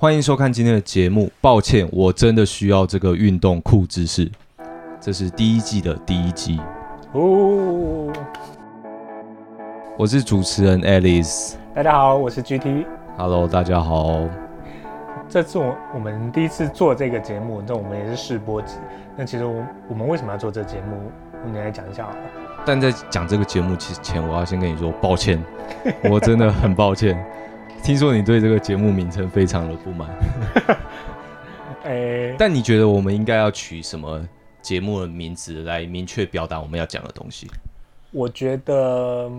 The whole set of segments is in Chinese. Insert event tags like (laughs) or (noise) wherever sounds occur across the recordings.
欢迎收看今天的节目。抱歉，我真的需要这个运动裤知识。这是第一季的第一集。哦，我是主持人 Alice。大家好，我是 GT。Hello，大家好。这次我我们第一次做这个节目，那我们也是试播集。那其实我我们为什么要做这个节目？你来讲一下好了。但在讲这个节目之前，我要先跟你说抱歉，我真的很抱歉。听说你对这个节目名称非常的不满，(laughs) 哎，但你觉得我们应该要取什么节目的名字来明确表达我们要讲的东西？我觉得，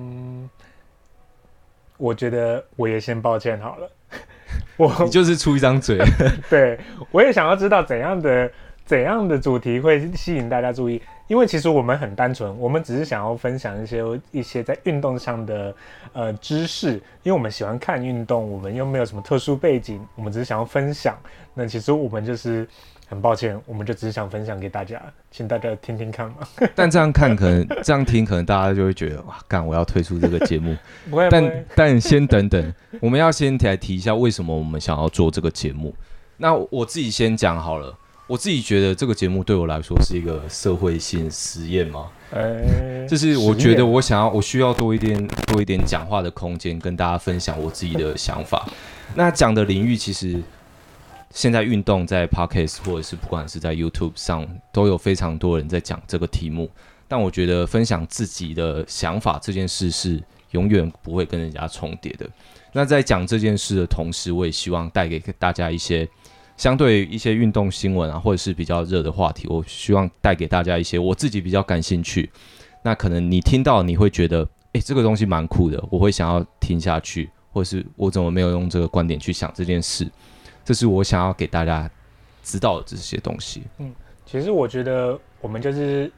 我觉得我也先抱歉好了。(laughs) 我你就是出一张嘴，(laughs) 对我也想要知道怎样的怎样的主题会吸引大家注意。因为其实我们很单纯，我们只是想要分享一些一些在运动上的呃知识，因为我们喜欢看运动，我们又没有什么特殊背景，我们只是想要分享。那其实我们就是很抱歉，我们就只是想分享给大家，请大家听听看嘛。但这样看可能这样听，可能大家就会觉得哇，干我要退出这个节目。(laughs) 不会，但但先等等，我们要先来提一下为什么我们想要做这个节目。那我自己先讲好了。我自己觉得这个节目对我来说是一个社会性实验嘛，哎，(laughs) 就是我觉得我想要，我需要多一点多一点讲话的空间，跟大家分享我自己的想法。那讲的领域其实现在运动在 Podcast 或者是不管是在 YouTube 上都有非常多人在讲这个题目，但我觉得分享自己的想法这件事是永远不会跟人家重叠的。那在讲这件事的同时，我也希望带给大家一些。相对于一些运动新闻啊，或者是比较热的话题，我希望带给大家一些我自己比较感兴趣。那可能你听到你会觉得，诶，这个东西蛮酷的，我会想要听下去，或者是我怎么没有用这个观点去想这件事？这是我想要给大家知道的这些东西。嗯，其实我觉得我们就是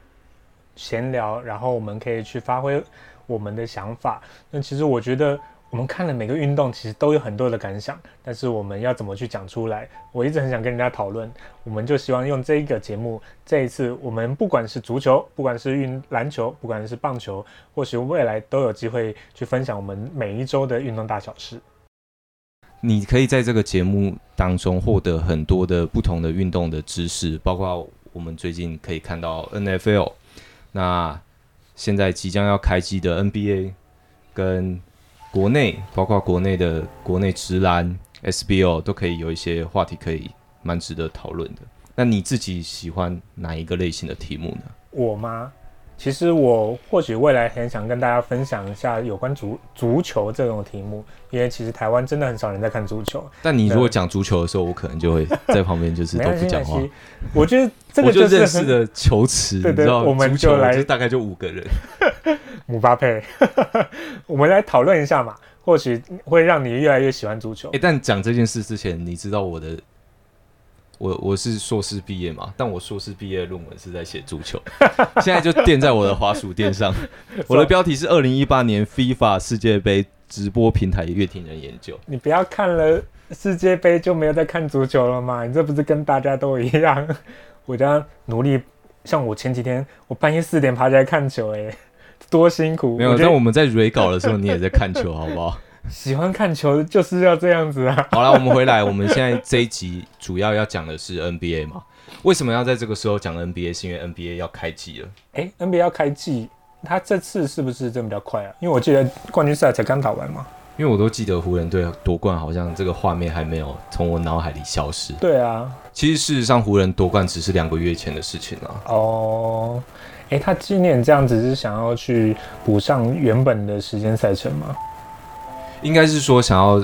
闲聊，然后我们可以去发挥我们的想法。那其实我觉得。我们看了每个运动，其实都有很多的感想，但是我们要怎么去讲出来？我一直很想跟人家讨论，我们就希望用这一个节目，这一次我们不管是足球，不管是运篮球，不管是棒球，或许未来都有机会去分享我们每一周的运动大小事。你可以在这个节目当中获得很多的不同的运动的知识，包括我们最近可以看到 NFL，那现在即将要开机的 NBA 跟。国内包括国内的国内直男 SBO 都可以有一些话题可以蛮值得讨论的。那你自己喜欢哪一个类型的题目呢？我吗？其实我或许未来很想跟大家分享一下有关足足球这种题目，因为其实台湾真的很少人在看足球。但你如果讲足球的时候，我可能就会在旁边就是都不讲话。我觉得这个就是认识的 (laughs) 球池，你知道，我们就来大概就五个人。(laughs) 姆巴佩，(laughs) 我们来讨论一下嘛，或许会让你越来越喜欢足球。哎，但讲这件事之前，你知道我的，我我是硕士毕业嘛，但我硕士毕业论文是在写足球，(laughs) 现在就垫在我的滑鼠垫上。(laughs) 我的标题是二零一八年 FIFA 世界杯直播平台乐听人研究。你不要看了世界杯就没有在看足球了吗？你这不是跟大家都一样？我这样努力，像我前几天，我半夜四点爬起来看球，哎。多辛苦！没有，但我们在 re 稿的时候，你也在看球，好不好？喜欢看球就是要这样子啊！(laughs) 好了，我们回来，我们现在这一集主要要讲的是 NBA 嘛？为什么要在这个时候讲 NBA？是因为 NBA 要开季了。哎，NBA 要开季，他这次是不是真比较快啊？因为我记得冠军赛才刚打完嘛。因为我都记得湖人队夺冠，好像这个画面还没有从我脑海里消失。对啊，其实事实上湖人夺冠只是两个月前的事情了。哦。哎，他今年这样子是想要去补上原本的时间赛程吗？应该是说想要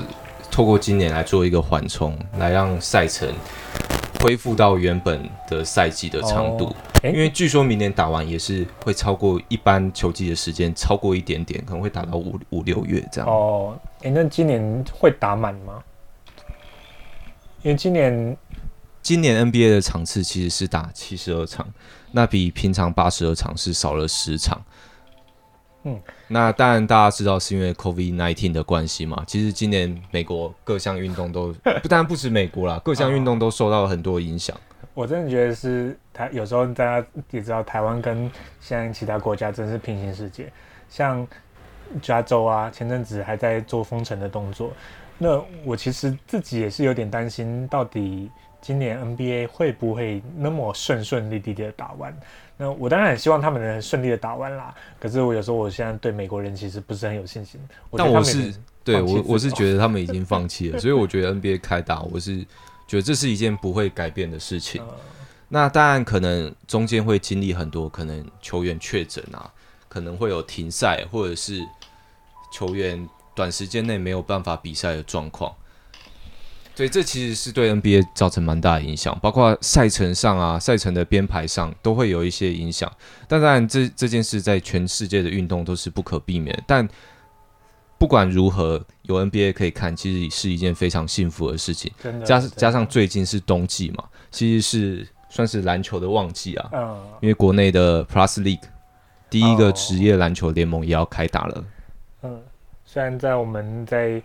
透过今年来做一个缓冲，来让赛程恢复到原本的赛季的长度。因为据说明年打完也是会超过一般球季的时间，超过一点点，可能会打到五五六月这样。哦，哎，那今年会打满吗？因为今年今年 NBA 的场次其实是打七十二场。那比平常八十二场是少了十场，嗯，那当然大家知道是因为 COVID nineteen 的关系嘛。其实今年美国各项运动都 (laughs) 不但不止美国啦，各项运动都受到了很多影响。我真的觉得是台有时候大家也知道，台湾跟现在其他国家真是平行世界。像加州啊，前阵子还在做封城的动作。那我其实自己也是有点担心，到底今年 NBA 会不会那么顺顺利利的打完？那我当然很希望他们能顺利的打完啦。可是我有时候我现在对美国人其实不是很有信心。但我是对我我是觉得他们已经 (laughs) 放弃了，所以我觉得 NBA 开打，我是觉得这是一件不会改变的事情。那当然可能中间会经历很多，可能球员确诊啊，可能会有停赛，或者是球员短时间内没有办法比赛的状况。所以这其实是对 NBA 造成蛮大的影响，包括赛程上啊、赛程的编排上都会有一些影响。但当然，这这件事在全世界的运动都是不可避免。但不管如何，有 NBA 可以看，其实是一件非常幸福的事情。加加上最近是冬季嘛，其实是算是篮球的旺季啊。嗯。因为国内的 Plus League 第一个职业篮球联盟也要开打了。嗯，虽然在我们在。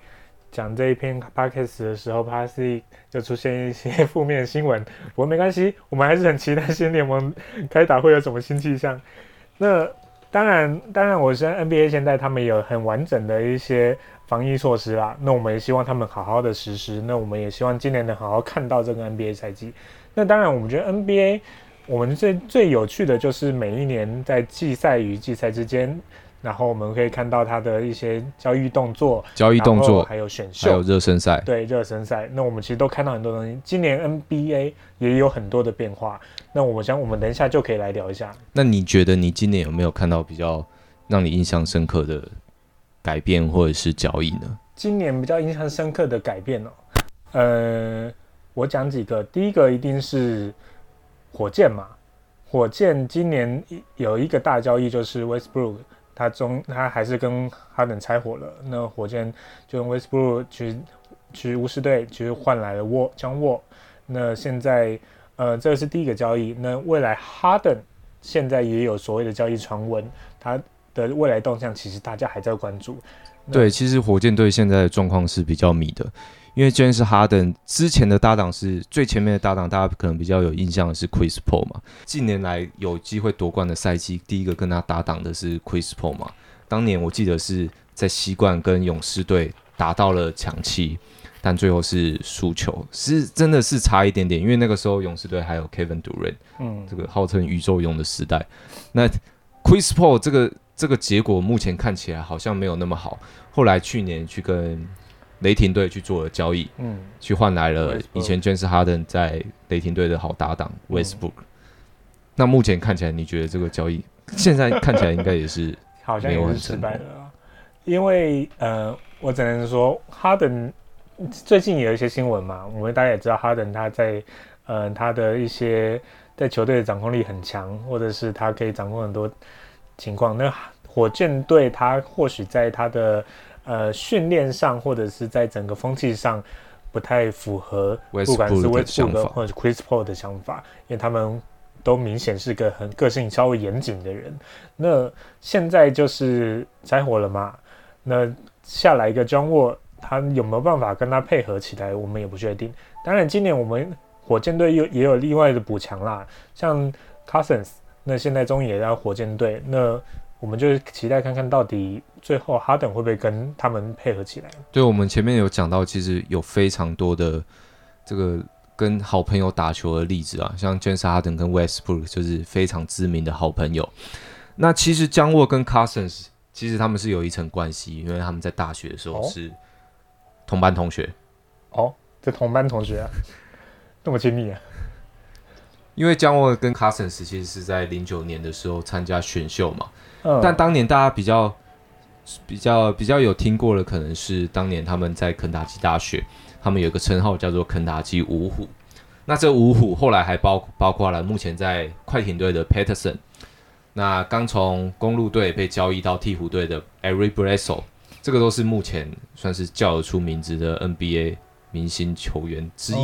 讲这一篇 podcast 的时候 p a s 就出现一些 (laughs) 负面新闻，不过没关系，我们还是很期待新联盟开打会有什么新气象。那当然，当然，我相信 NBA 现在他们有很完整的一些防疫措施啦。那我们也希望他们好好的实施。那我们也希望今年能好好看到这个 NBA 赛季。那当然，我们觉得 NBA 我们最最有趣的就是每一年在季赛与季赛之间。然后我们可以看到他的一些交易动作，交易动作，还有选秀，还有热身赛。对，热身赛。那我们其实都看到很多东西。今年 NBA 也有很多的变化。那我想，我们等一下就可以来聊一下。那你觉得你今年有没有看到比较让你印象深刻的改变或者是交易呢？今年比较印象深刻的改变哦，呃，我讲几个。第一个一定是火箭嘛，火箭今年有一个大交易就是 Westbrook。他中他还是跟哈登拆伙了，那火箭就用 Westbrook 去去巫师队，其实换来了沃将沃。那现在呃，这是第一个交易。那未来哈登现在也有所谓的交易传闻，他的未来动向其实大家还在关注。对，其实火箭队现在的状况是比较迷的。因为 James Harden 之前的搭档是最前面的搭档，大家可能比较有印象的是 Chris Paul 嘛。近年来有机会夺冠的赛季，第一个跟他搭档的是 Chris Paul 嘛。当年我记得是在西冠跟勇士队打到了强七，但最后是输球，是真的是差一点点。因为那个时候勇士队还有 Kevin Durant，嗯，这个号称宇宙勇的时代。那 Chris Paul 这个这个结果目前看起来好像没有那么好。后来去年去跟雷霆队去做了交易，嗯，去换来了以前詹士哈登在雷霆队的好搭档 Westbrook。那目前看起来，你觉得这个交易 (laughs) 现在看起来应该也是好像也是失败的，因为呃，我只能说哈登最近也有一些新闻嘛，我们大家也知道哈登他在呃他的一些在球队的掌控力很强，或者是他可以掌控很多情况。那火箭队他或许在他的呃，训练上或者是在整个风气上不太符合，不管是威斯布鲁克或者 Chris Paul 的想法，因为他们都明显是个很个性稍微严谨的人。那现在就是拆火了嘛？那下来一个 John Wall，他有没有办法跟他配合起来？我们也不确定。当然，今年我们火箭队又也有另外的补强啦，像 Cousins，那现在终于也在火箭队，那。我们就是期待看看到底最后哈登会不会跟他们配合起来。对，我们前面有讲到，其实有非常多的这个跟好朋友打球的例子啊，像 James Harden 跟 Westbrook 就是非常知名的好朋友。那其实江沃跟 Cousins 其实他们是有一层关系，因为他们在大学的时候是同班同学。哦，这同班同学啊，那么亲密啊？因为姜沃跟 Cousins 其实是在零九年的时候参加选秀嘛。但当年大家比较比较比较有听过的，可能是当年他们在肯塔基大学，他们有个称号叫做肯塔基五虎。那这五虎后来还包包括了目前在快艇队的 Peterson，那刚从公路队被交易到鹈鹕队的 Eric Bledsoe，这个都是目前算是叫得出名字的 NBA 明星球员之一。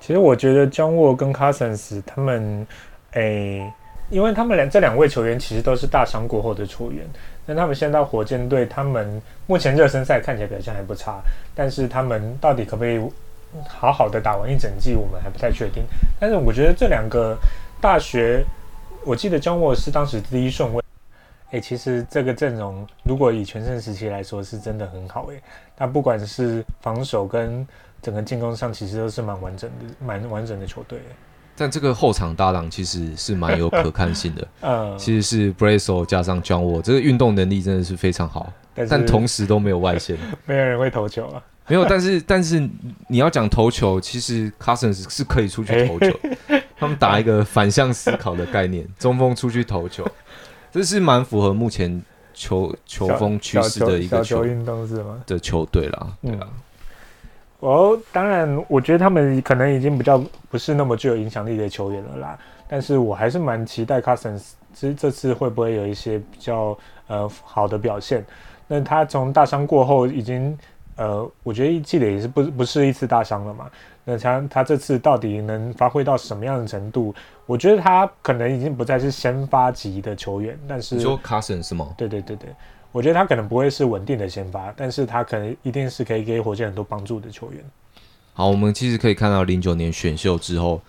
其实我觉得 John Wall 跟 Cousins 他们，诶。因为他们两这两位球员其实都是大伤过后的球员，那他们现在火箭队，他们目前热身赛看起来表现还不差，但是他们到底可不可以好好的打完一整季，我们还不太确定。但是我觉得这两个大学，我记得江沃是当时第一顺位，哎、其实这个阵容如果以全盛时期来说，是真的很好哎。他不管是防守跟整个进攻上，其实都是蛮完整的，蛮完整的球队。但这个后场搭档其实是蛮有可看性的，(laughs) 嗯，其实是 Brasso 加上 John Wall，这个运动能力真的是非常好，但但同时都没有外线。(laughs) 没有人会投球啊。没有，但是但是你要讲投球，其实 Cousins 是可以出去投球，(laughs) 他们打一个反向思考的概念，中锋出去投球，这是蛮符合目前球球风趋势的一个球运动是吗？的球队啦，对啊，哦，当然，我觉得他们可能已经比较不是那么具有影响力的球员了啦。但是我还是蛮期待 Cousins 这这次会不会有一些比较呃好的表现。那他从大伤过后已经呃，我觉得记得也是不不是一次大伤了嘛。那他他这次到底能发挥到什么样的程度？我觉得他可能已经不再是先发级的球员，但是你说 Cousins 是吗？对对对对，我觉得他可能不会是稳定的先发，但是他可能一定是可以给火箭很多帮助的球员。好，我们其实可以看到零九年选秀之后，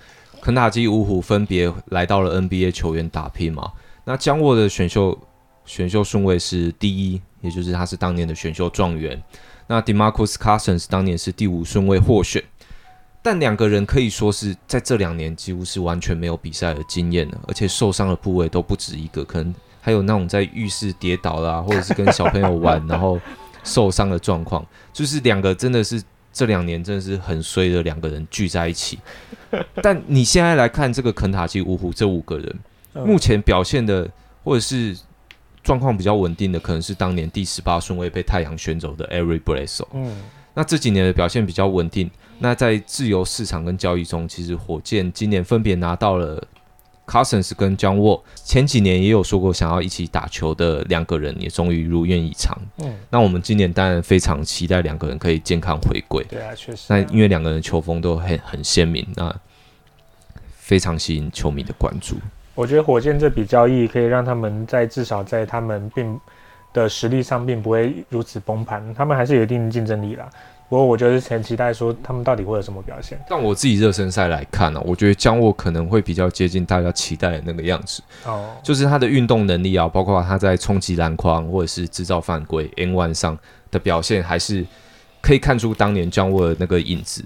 肯塔基五虎分别来到了 NBA 球员打拼嘛。那江沃的选秀选秀顺位是第一，也就是他是当年的选秀状元。那 Demarcus Cousins 当年是第五顺位获选，但两个人可以说是在这两年几乎是完全没有比赛的经验了，而且受伤的部位都不止一个，可能还有那种在浴室跌倒啦、或者是跟小朋友玩 (laughs) 然后受伤的状况，就是两个真的是这两年真的是很衰的两个人聚在一起。(laughs) 但你现在来看这个肯塔基五虎这五个人，嗯目前表现的或者是状况比较稳定的，可能是当年第十八顺位被太阳选走的 Bledsoe。嗯，那这几年的表现比较稳定。那在自由市场跟交易中，其实火箭今年分别拿到了 Cousins 跟 John Wall，前几年也有说过想要一起打球的两个人，也终于如愿以偿。嗯，那我们今年当然非常期待两个人可以健康回归。对啊，确实那啊。因为两个人的球风都很很鲜明，那非常吸引球迷的关注。我觉得火箭这笔交易可以让他们在至少在他们并的实力上并不会如此崩盘，他们还是有一定的竞争力啦。不过我就是很期待说他们到底会有什么表现但我自己热身赛来看呢、我觉得江沃可能会比较接近大家期待的那个样子，哦。就是他的运动能力啊，包括他在冲击篮筐或者是制造犯规 N one 上的表现，还是可以看出当年江沃的那个影子。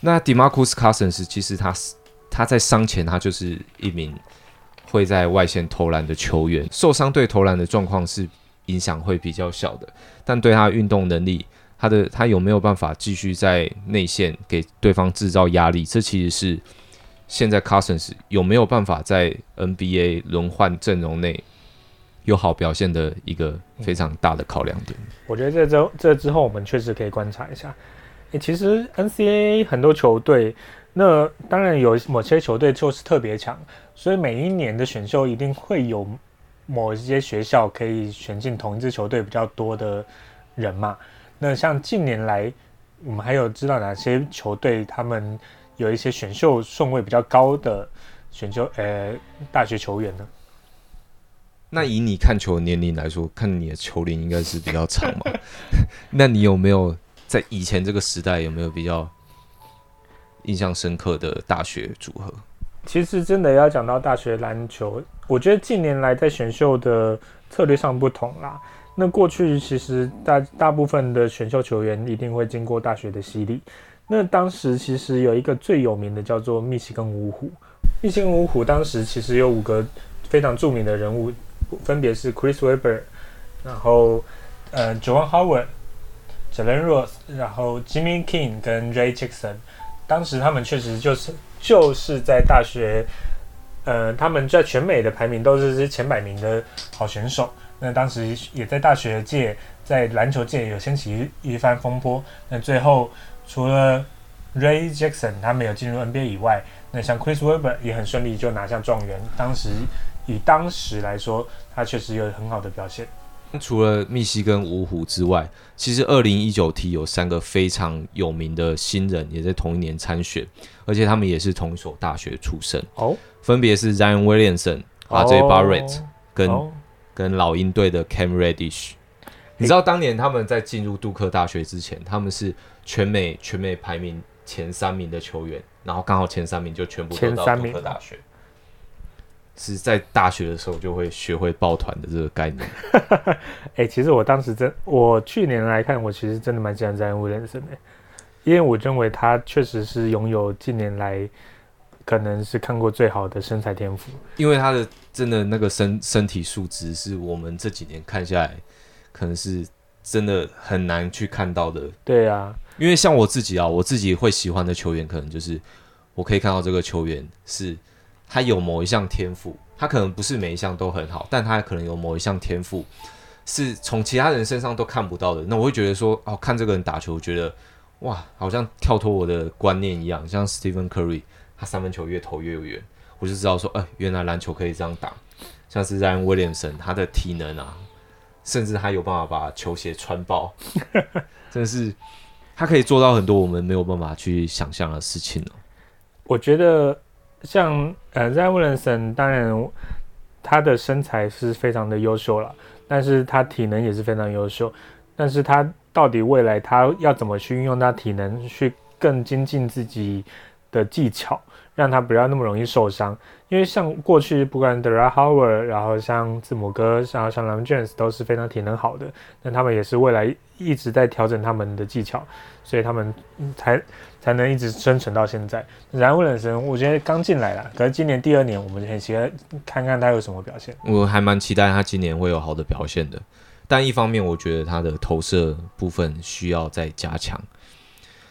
那 Demarcus Cousins 其实他是他在伤前他就是一名会在外线投篮的球员，受伤对投篮的状况是影响会比较小的，但对他的运动能力，他的他有没有办法继续在内线给对方制造压力，这其实是现在 Cousins 有没有办法在 NBA 轮换阵容内有好表现的一个非常大的考量点。我觉得这之后这之后我们确实可以观察一下。诶，其实 NCAA 很多球队，那当然有某些球队就是特别强，所以每一年的选秀一定会有某一些学校可以选进同一支球队比较多的人嘛。那像近年来，我们还有知道哪些球队他们有一些选秀顺位比较高的选秀呃大学球员呢？那以你看球的年龄来说，看你的球龄应该是比较长嘛？(laughs) 那你有没有在以前这个时代有没有比较印象深刻的大学组合？其实真的要讲到大学篮球，我觉得近年来在选秀的策略上不同啦。那过去其实大大部分的选秀球员一定会经过大学的洗礼。那当时其实有一个最有名的叫做密西根五虎，密西根五虎当时其实有五个非常著名的人物，分别是 Chris Webber，然后呃 Joan Howard、Jalen Rose，然后 Jimmy King 跟 Ray Jackson。当时他们确实就是就是在大学，呃，他们在全美的排名都是前百名的好选手。那当时也在大学界，在篮球界有掀起一一番风波。那最后除了 Ray Jackson 他没有进入 NBA 以外，那像 Chris Webber 也很顺利就拿下状元。当时以当时来说，他确实有很好的表现。除了密西根五虎之外，其实二零一九 T 有三个非常有名的新人也在同一年参选，而且他们也是同一所大学出身，哦分别是 Zion Williamson、RJ Barrett 跟、哦跟老鹰队的 Cam Reddish。你知道当年他们在进入杜克大学之前，他们是全美全美排名前三名的球员，然后刚好前三名就全部都到杜前三名克大学。是在大学的时候就会学会抱团的这个概念。(laughs) 哎、其实我当时真，我去年来看，我其实真的蛮喜欢詹威廉森的，因为我认为他确实是拥有近年来可能是看过最好的身材天赋。因为他的真的那个身身体素质是我们这几年看下来，可能是真的很难去看到的。对啊，因为像我自己啊，我自己会喜欢的球员，可能就是我可以看到这个球员是他有某一项天赋，他可能不是每一项都很好，但他可能有某一项天赋是从其他人身上都看不到的。那我会觉得说，哦，看这个人打球，觉得哇，好像跳脱我的观念一样，像 Stephen Curry，他三分球越投越远，我就知道说，哎、原来篮球可以这样打。像是在威廉森他的体能啊，甚至他有办法把球鞋穿爆，(laughs) 真的是他可以做到很多我们没有办法去想象的事情哦。我觉得像呃 z a n Williamson，当然他的身材是非常的优秀了，但是他体能也是非常优秀。但是他到底未来他要怎么去运用他体能去更精进自己的技巧，让他不要那么容易受伤？因为像过去不管 d e r a Howard，然后像字母哥，像像 Lam James 都是非常体能好的，但他们也是未来一直在调整他们的技巧，所以他们才才能一直生存到现在。然后冷神，我觉得刚进来了，可是今年第二年，我们很期待看看他有什么表现。我还蛮期待他今年会有好的表现的，但一方面我觉得他的投射部分需要再加强。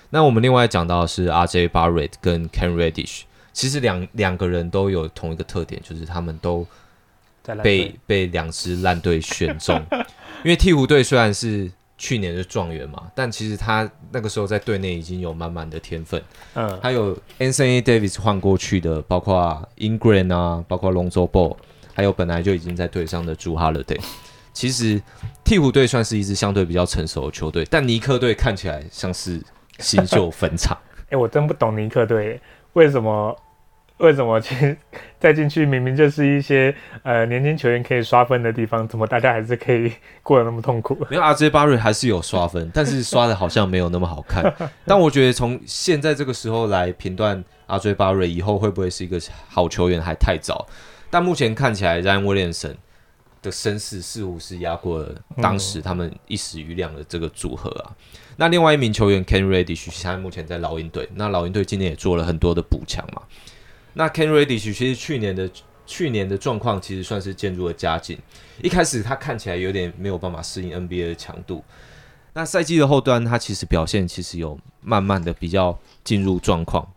那我们另外讲到的是 RJ Barrett 跟 Ken Reddish，其实两两个人都有同一个特点，就是他们都被被两支烂队选中，(laughs) 因为鹈鹕队虽然是去年的状元嘛，但其实他那个时候在队内已经有满满的天分，嗯，还有 Anthony Davis 换过去的，包括 Ingram 啊，包括 Lonzo Ball，还有本来就已经在队上的朱 Holiday。其实鹈鹕队算是一支相对比较成熟的球队，但尼克队看起来像是新秀坟场。(laughs) 哎、我真不懂尼克队为什么为什么进 (laughs) 再进去，明明就是一些呃年轻球员可以刷分的地方，怎么大家还是可以过得那么痛苦？没有 RJ 巴瑞还是有刷分，但是刷的好像没有那么好看。(laughs) 但我觉得从现在这个时候来评断 RJ 巴瑞以后会不会是一个好球员还太早。但目前看起来，Ryan Williamson 的身世似乎是压过了当时他们一时余亮的这个组合啊。那另外一名球员 Ken Reddish，现在目前在老鹰队，那老鹰队今年也做了很多的补强嘛。那 Ken Reddish 其实去年的去年的状况其实算是渐入了佳境。一开始他看起来有点没有办法适应 NBA 的强度，那赛季的后端他其实表现其实有慢慢的比较进入状况。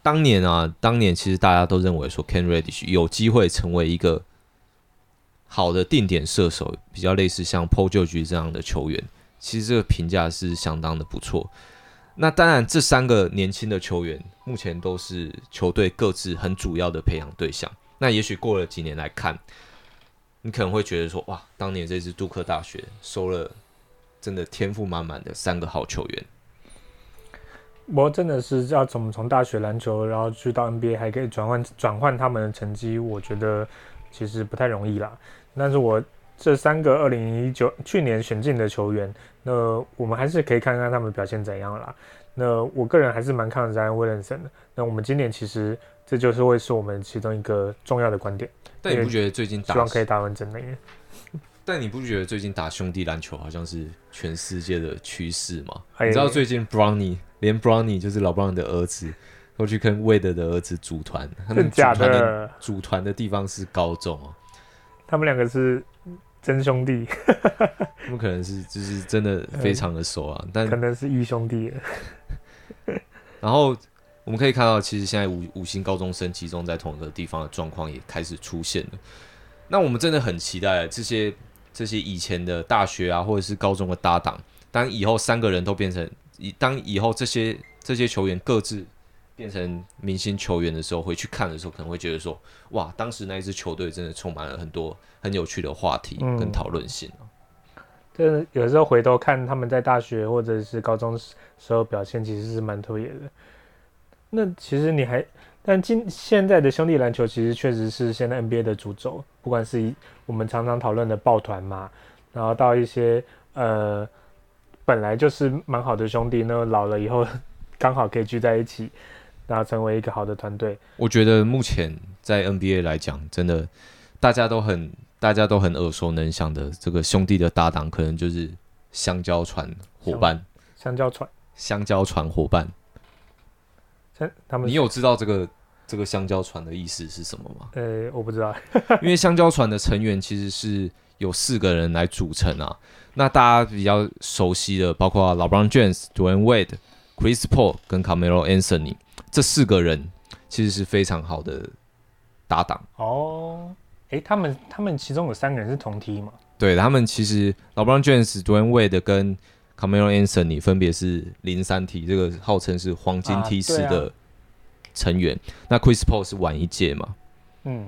当年啊，当年其实大家都认为说 Ken Reddish 有机会成为一个好的定点射手，比较类似像 Paul George 这样的球员。其实这个评价是相当的不错。那当然，这三个年轻的球员目前都是球队各自很主要的培养对象。那也许过了几年来看，你可能会觉得说，哇，当年这支杜克大学收了真的天赋满满的三个好球员。我真的是要从从大学篮球，然后去到 NBA，还可以转换转换他们的成绩，我觉得其实不太容易啦。但是我这三个二零一九去年选进的球员，那我们还是可以看看他们表现怎样啦。那我个人还是蛮看好 Zion Williamson 的。那我们今年其实这就是会是我们其中一个重要的观点，但你不觉得最近打希望可以打完整的。(laughs) 但你不觉得最近打兄弟篮球好像是全世界的趋势吗？哎你知道最近 Brownie 连 Brownie 就是老 Brown 的儿子，都去跟 Wade 的儿子组团，他们组团的的？组团的地方是高中哦，他们两个是真兄弟，(laughs) 他们可能是就是真的非常的熟啊。但可能是义兄弟。(laughs) 然后我们可以看到，其实现在五五星高中生集中在同一个地方的状况也开始出现了。那我们真的很期待这些这些以前的大学啊，或者是高中的搭档，当以后三个人都变成以当以后这些这些球员各自变成明星球员的时候，回去看的时候，可能会觉得说，哇，当时那一支球队真的充满了很多很有趣的话题嗯跟讨论性哦真的有时候回头看他们在大学或者是高中时时候表现，其实是蛮特别的。那其实你还，但今现在的兄弟篮球其实确实是现在 NBA 的主轴，不管是我们常常讨论的抱团嘛，然后到一些呃本来就是蛮好的兄弟，那老了以后 (laughs) 刚好可以聚在一起。然后成为一个好的团队。我觉得目前在 NBA 来讲，真的大家都很大家都很耳熟能详的这个兄弟的搭档，可能就是香蕉船伙伴，香蕉船，香蕉船伙伴。他们你有知道这个这个香蕉船的意思是什么吗？呃，我不知道。(laughs) 因为香蕉船的成员其实是有四个人来组成啊。那大家比较熟悉的，包括 LeBron James、Dwayne Wade、Chris Paul 跟 Carmelo Anthony 这四个人，其实是非常好的搭档。哦，诶，他们他们其中有三个人是同梯嘛？对他们其实 LeBron James、Dwayne Wade 跟 Carmelo Anthony 分别是零三梯，这个号称是黄金梯式啊的成员。那 Chris Paul 是晚一届嘛？嗯，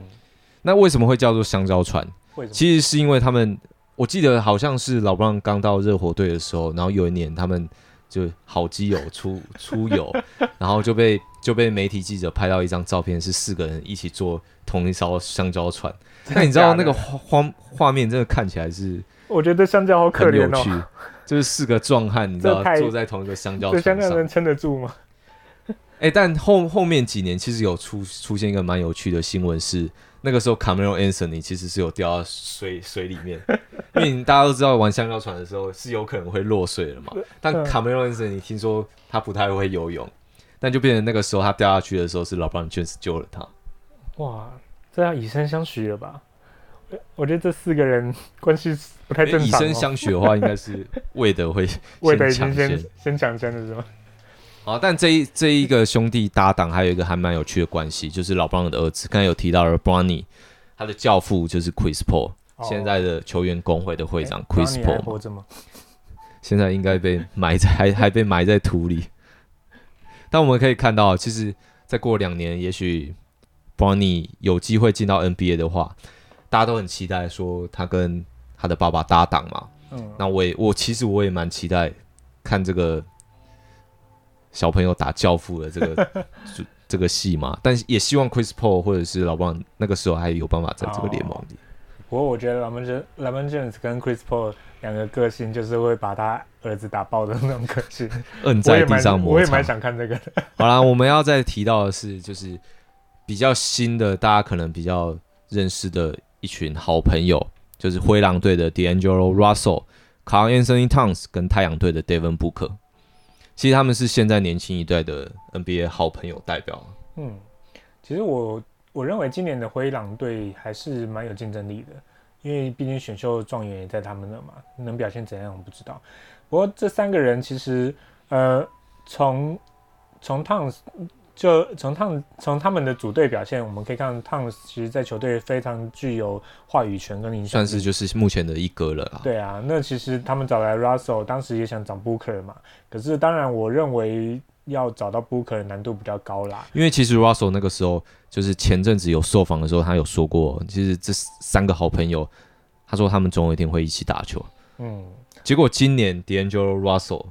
那为什么会叫做香蕉船？其实是因为他们，我记得好像是老布朗刚到热火队的时候，然后有一年他们就好基友出 (laughs) 出游，然后就被就被媒体记者拍到一张照片，是四个人一起坐同一艘香蕉船。那你知道那个画画画面真的看起来是我觉得香蕉好可怜哦，就是四个壮汉，你知道坐在同一个香蕉这香船上。蕉能撑得住吗？(laughs) 哎、但后后面几年其实有出出现一个蛮有趣的新闻是，那个时候 Carmelo Anthony 其实是有掉到水水里面，(laughs) 因为大家都知道玩香蕉船的时候是有可能会落水的嘛。但嗯 Carmelo Anthony 听说他不太会游泳，但就变成那个时候他掉下去的时候是 LeBron James 救了他。哇，这要以身相许了吧？我我觉得这四个人关系不太正常、哦。以身相许的话，应该是魏德会 (laughs) 先先。先抢先的是吗？好，但这一这一个兄弟搭档还有一个还蛮有趣的关系，就是老布朗的儿子，刚才有提到了 Bronny，他的教父就是 Chris Paul，、哦现在的球员工会的会长 Chris Paul？现在应该被埋在还还被埋在土里。但我们可以看到，其实再过两年，也许 Bronny 有机会进到 NBA 的话，大家都很期待说他跟他的爸爸搭档嘛。嗯，那我也我其实我也蛮期待看这个小朋友打教父的这个这 (laughs) 这个戏嘛，但是也希望 Chris Paul 或者是老布朗那个时候还有办法在这个联盟里。不过我觉得 Lemon James Lemon James 跟 Chris Paul 两个个性就是会把他儿子打爆的那种个性，摁在地上摩擦也蛮。想看这个的。(laughs) 好啦，我们要再提到的是，就是比较新的，大家可能比较认识的一群好朋友，就是灰狼队的 D'Angelo Russell、Carl Anthony Towns 跟太阳队的 Devin Booker。其实他们是现在年轻一代的 NBA 好朋友代表。嗯，其实我我认为今年的灰狼队还是蛮有竞争力的，因为毕竟选秀状元也在他们那嘛，能表现怎样我不知道。不过这三个人其实，呃，从从 Towns 就从 Towns 从他们的组队表现，我们可以看到 Towns 其实在球队非常具有话语权跟影响力，算是就是目前的一哥了啦。对啊，那其实他们找来 Russell，当时也想找 Booker 嘛，可是当然我认为要找到 Booker 的难度比较高啦。因为其实 Russell 那个时候就是前阵子有受访的时候，他有说过，其实这三个好朋友，他说他们总有一天会一起打球。嗯，结果今年 D'Angelo Russell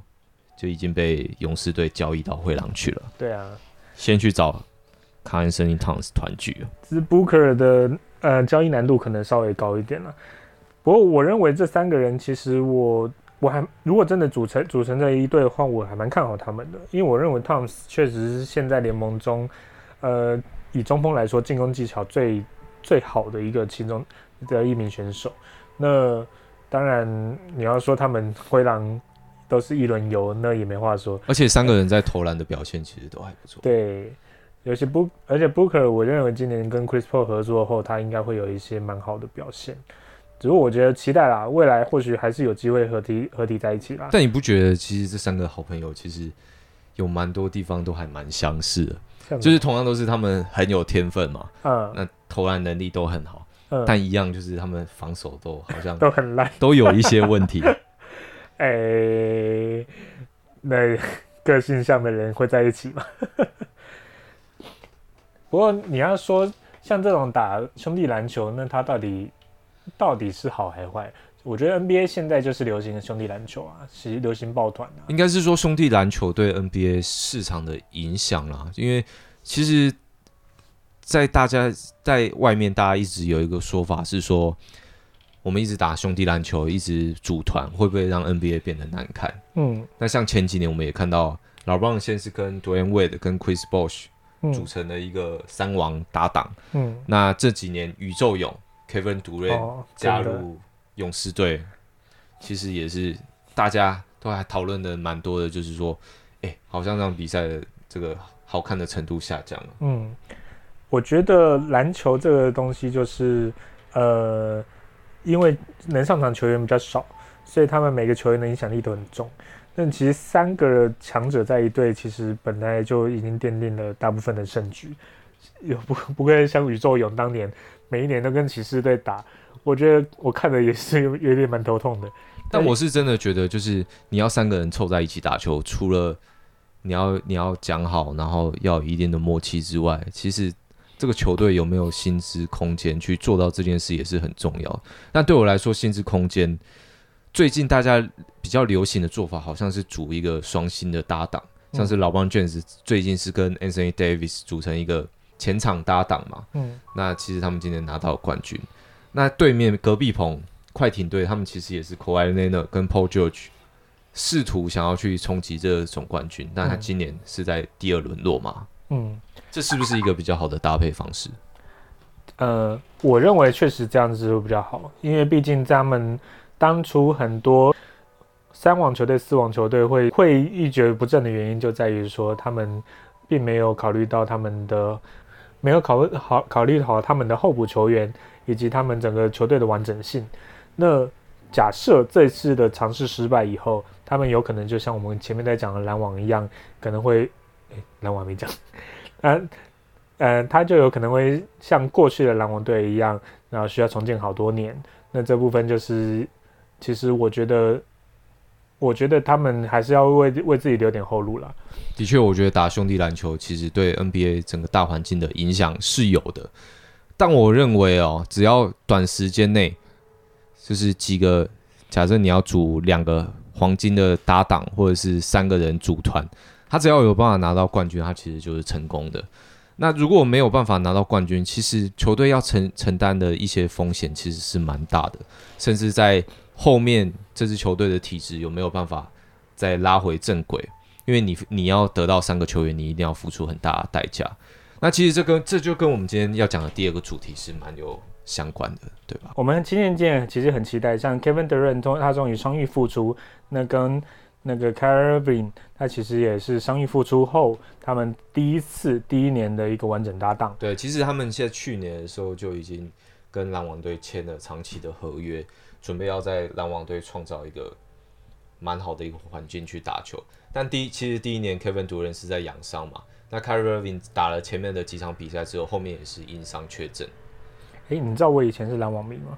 就已经被勇士队交易到灰狼去了，对啊，先去找 Carl Anthony Towns 团聚了。只是 Booker 的呃交易难度可能稍微高一点了。不过我认为这三个人其实我我还如果真的组成组成这一队的话，我还蛮看好他们的，因为我认为 Towns 确实是现在联盟中呃以中锋来说进攻技巧最最好的一个其中的一名选手。那当然你要说他们灰狼都是一轮游，那也没话说。而且三个人在投篮的表现其实都还不错。对，有些 Book，而且 Booker，我认为今年跟 Chris Paul 合作后，他应该会有一些蛮好的表现。只是我觉得期待啦，未来或许还是有机会合体合体在一起啦。但你不觉得其实这三个好朋友其实有蛮多地方都还蛮相似的？就是同样都是他们很有天分嘛，嗯那投篮能力都很好，嗯，但一样就是他们防守都好像都很烂。都有一些问题。(laughs) 哎、那个性上的人会在一起吗？(laughs) 不过你要说像这种打兄弟篮球，那他到底到底是好还坏？我觉得 NBA 现在就是流行兄弟篮球啊，其实流行抱团啊。应该是说兄弟篮球对 NBA 市场的影响啦，因为其实，在大家在外面，大家一直有一个说法是说，我们一直打兄弟篮球，一直组团，会不会让 NBA 变得难看？嗯，那像前几年我们也看到，老布朗先是跟 Dwayne Wade 跟 Chris Bosh 组成了一个三王搭档。嗯，那这几年宇宙勇 Kevin 杜瑞哦，真的加入勇士队，其实也是大家都还讨论的蛮多的，就是说，哎、好像让比赛的这个好看的程度下降了。嗯，我觉得篮球这个东西就是，呃，因为能上场球员比较少，所以他们每个球员的影响力都很重。但其实三个强者在一队，其实本来就已经奠定了大部分的胜局。有不不会像宇宙勇当年每一年都跟骑士队打，我觉得我看的也是有 (laughs) 有点蛮头痛的。但我是真的觉得，就是你要三个人凑在一起打球，除了你要你要讲好，然后要有一定的默契之外，其实这个球队有没有薪资空间去做到这件事也是很重要。但对我来说，薪资空间最近大家比较流行的做法，好像是组一个双星的搭档，像是老邦 James 最近是跟 Anthony Davis 组成一个前场搭档嘛，嗯那其实他们今年拿到冠军。那对面隔壁棚快艇队，他们其实也是 k a w i Leonard 跟 Paul George 试图想要去冲击这总冠军，但他嗯今年是在第二轮落马，嗯。这是不是一个比较好的搭配方式？呃，我认为确实这样子会比较好，因为毕竟他们当初很多三网球队、四网球队会会一蹶不振的原因，就在于说他们并没有考虑到他们的没有考虑好考虑好他们的候补球员以及他们整个球队的完整性。那假设这次的尝试失败以后，他们有可能就像我们前面在讲的篮网一样，可能会，诶，篮网没讲，嗯、(laughs) 呃，他就有可能会像过去的篮网队一样，然后需要重建好多年。那这部分就是，其实我觉得，我觉得他们还是要为为自己留点后路啦。的确，我觉得打兄弟篮球其实对 NBA 整个大环境的影响是有的，但我认为哦，只要短时间内，就是几个，假设你要组两个黄金的搭档，或者是三个人组团，他只要有办法拿到冠军，他其实就是成功的。那如果没有办法拿到冠军，其实球队要承承担的一些风险其实是蛮大的，甚至在后面这支球队的体质有没有办法再拉回正轨，因为你你要得到三个球员，你一定要付出很大的代价。那其实这跟这就跟我们今天要讲的第二个主题是蛮有相关的，对吧？我们今年届其实很期待，像 Kevin Durant 终他终于伤愈复出，那跟那个 Irving 他其实也是伤愈复出后，他们第一次第一年的一个完整搭档。对，其实他们现在去年的时候就已经跟篮网队签了长期的合约，准备要在篮网队创造一个蛮好的一个环境去打球。但第一，其实第一年 Kevin Durant 是在养伤嘛，那 Kyrie Irving 打了前面的几场比赛之后，后面也是因伤缺阵。诶，你知道我以前是篮网迷吗？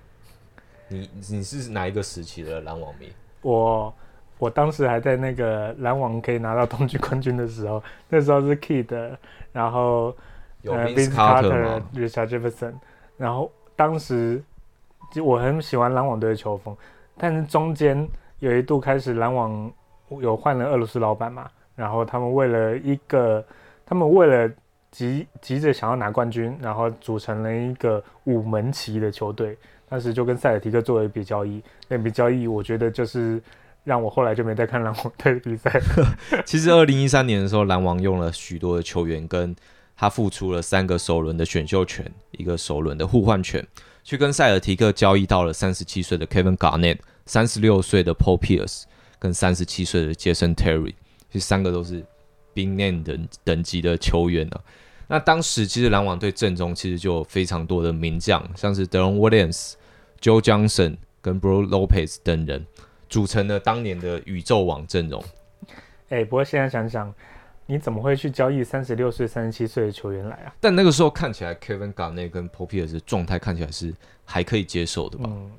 你你是哪一个时期的篮网迷？我我当时还在那个篮网可以拿到东区冠军的时候，那时候是 Kid，然后有呃 Vince Vince Carter 吗？Richard Jefferson，然后当时我很喜欢篮网队的球风，但是中间有一度开始篮网有换了俄罗斯老板嘛，然后他们为了一个，他们为了急急着想要拿冠军，然后组成了一个五门旗的球队，当时就跟塞尔提克做了一笔交易，那笔交易我觉得就是让我后来就没再看篮网队的比赛。(laughs) 其实二零一三年的时候，篮网用了许多的球员，跟他付出了三个首轮的选秀权，一个首轮的互换权，去跟塞尔提克交易到了三十七岁的 Kevin Garnett、三十六岁的 Paul Pierce 跟三十七岁的 Jason Terry，这三个都是冰 n 等等级的球员啊。那当时其实篮网队阵中其实就有非常多的名将，像是 Deron Williams、Joe Johnson 跟 Bro Lopez 等人，组成了当年的宇宙网阵容。哎、不过现在想想，你怎么会去交易三十六岁、三十七岁的球员来啊？但那个时候看起来，Kevin Garnett 跟 Paul Pierce 的状态看起来是还可以接受的吧？嗯，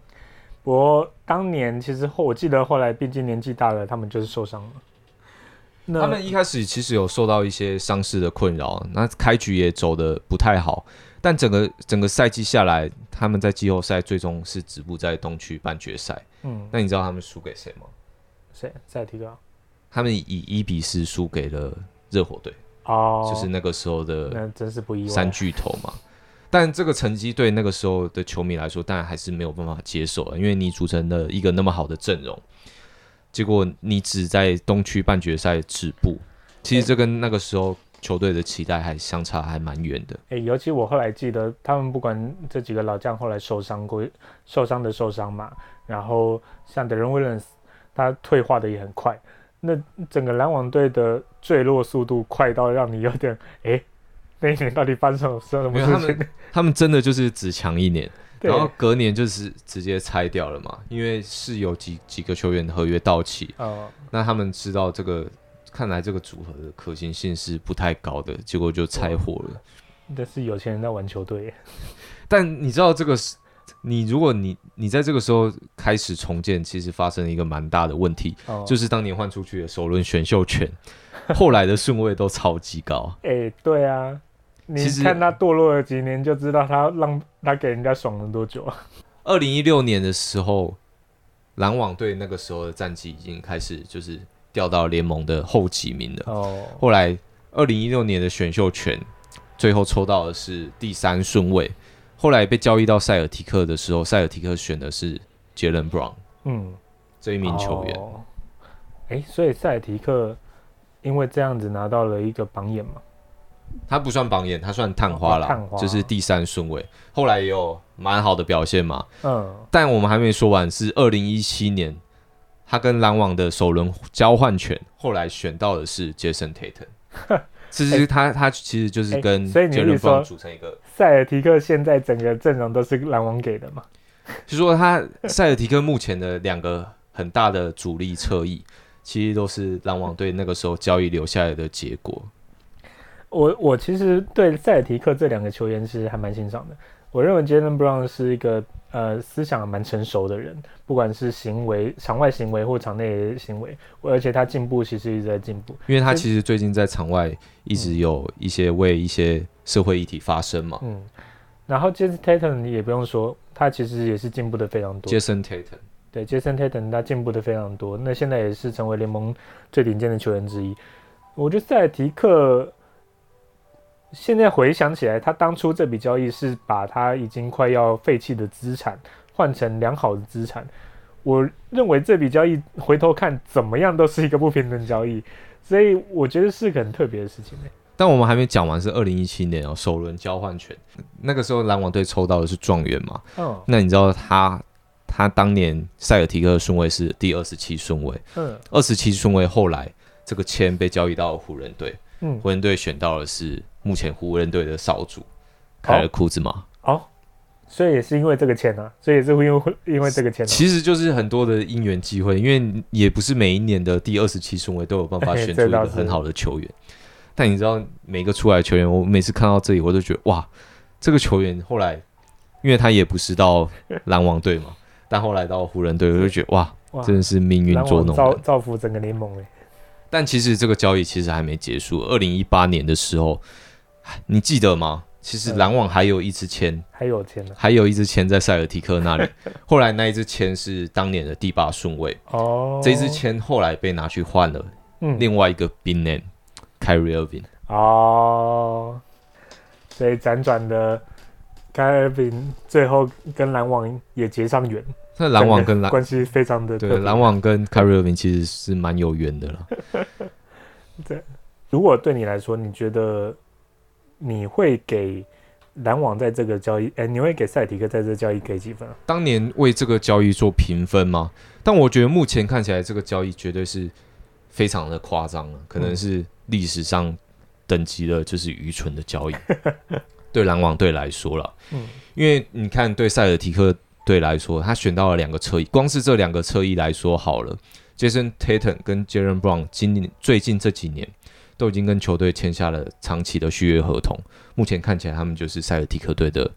不过当年其实后我记得后来毕竟年纪大了，他们就是受伤了。那他们一开始其实有受到一些伤势的困扰，那开局也走的不太好，但整个整个赛季下来，他们在季后赛最终是止步在东区半决赛。嗯，那你知道他们输给谁吗？谁塞尔提克啊？他们以一比四输给了热火队，哦，就是那个时候的那真是不意外。三巨头嘛。但这个成绩对那个时候的球迷来说，当然还是没有办法接受了，因为你组成了一个那么好的阵容，结果你只在东区半决赛止步。其实这跟那个时候球队的期待还相差还蛮远的。诶，尤其我后来记得，他们不管这几个老将后来受伤过，受伤的受伤嘛，然后像德仁威廉斯，他退化的也很快，那整个篮网队的坠落速度快到让你有点诶，那一年到底发生什么什么没有他事情？(laughs) 他们真的就是只强一年，然后隔年就是直接拆掉了嘛，因为是有几几个球员的合约到期，哦，那他们知道这个，看来这个组合的可行性是不太高的，结果就拆伙了。但是有钱人在玩球队耶，(laughs) 但你知道这个是，你如果你你在这个时候开始重建，其实发生了一个蛮大的问题，哦，就是当年换出去的首轮选秀权，(laughs) 后来的顺位都超级高。哎，对啊，你看他堕落了几年，就知道他让他给人家爽了多久啊。二零一六年的时候，篮网队那个时候的战绩已经开始就是掉到联盟的后几名了。哦，后来二零一六年的选秀权，最后抽到的是第三顺位。后来被交易到塞尔提克的时候，塞尔提克选的是杰伦·布朗嗯，这一名球员。哦。哎、所以塞尔提克因为这样子拿到了一个榜眼嘛。他不算榜眼，他算探花啦，哦花就是第三顺位。后来也有蛮好的表现嘛。嗯，但我们还没说完，是二零一七年，他跟篮网的首轮交换权，后来选到的是杰森· (laughs) 泰腾。其实他他其实就是哎跟杰伦·布朗组成一个，塞尔提克现在整个阵容都是篮网给的嘛？就说他塞尔提克目前的两个很大的主力侧翼，其实都是篮网队那个时候交易留下来的结果。我我其实对塞尔提克这两个球员是还蛮欣赏的。我认为杰伦·布朗是一个呃思想蛮成熟的人，不管是行为、场外行为或场内行为，而且他进步其实一直在进步。因为他其实最近在场外一直有一些为一些社会议题发声嘛。嗯，然后杰森·泰腾也不用说，他其实也是进步的非常多。杰森·泰腾，对，杰森·泰腾他进步的非常多，那现在也是成为联盟最顶尖的球员之一。我觉得塞尔提克现在回想起来，他当初这笔交易是把他已经快要废弃的资产换成良好的资产。我认为这笔交易回头看怎么样都是一个不平等交易，所以我觉得是个很特别的事情、欸、但我们还没讲完，是二零一七年哦，首轮交换权，那个时候篮网队抽到的是状元嘛？嗯。那你知道他他当年塞尔提克的顺位是第二十七顺位，嗯。二十七顺位后来这个签被交易到湖人队，嗯，湖人队选到的是目前湖人队的少主凯尔库兹马。哦，所以也是因为这个签啊，所以也是因为因为这个签、啊。其实就是很多的因缘机会，因为也不是每一年的第二十七顺位都有办法 (laughs) 选出一个很好的球员。但你知道，每个出来的球员，我每次看到这里，我都觉得哇，这个球员后来，因为他也不是到 (laughs) 篮网队嘛，但后来到湖人队，我就觉得哇，真的是命运捉弄造。造福整个联盟哎、但其实这个交易其实还没结束。二零一八年的时候，你记得吗？其实嗯篮网还有一支签，还有签呢、还有一支签在塞尔提克那里。(laughs) 后来那一支签是当年的第八顺位，哦，这支签后来被拿去换了嗯另外一个 big name Kyrie Irving。哦，所以辗转的凯尔宾最后跟篮网也结上缘，那篮网跟篮关系非常的对篮。网跟 Kyrie Irving 其实是蛮有缘的啦。(laughs) 如果对你来说，你觉得你会给篮网在这个交易，哎、你会给赛提克在这个交易给几分啊？当年为这个交易做评分吗？但我觉得目前看起来这个交易绝对是非常的夸张了，可能是历史上等级的就是愚蠢的交易。(laughs) 对篮网队来说了，嗯因为你看对塞尔提克队来说，他选到了两个侧翼，光是这两个侧翼来说好了，Jason Tatum 跟 Jalen Brown 今年最近这几年都已经跟球队签下了长期的续约合同，目前看起来他们就是塞尔提克队的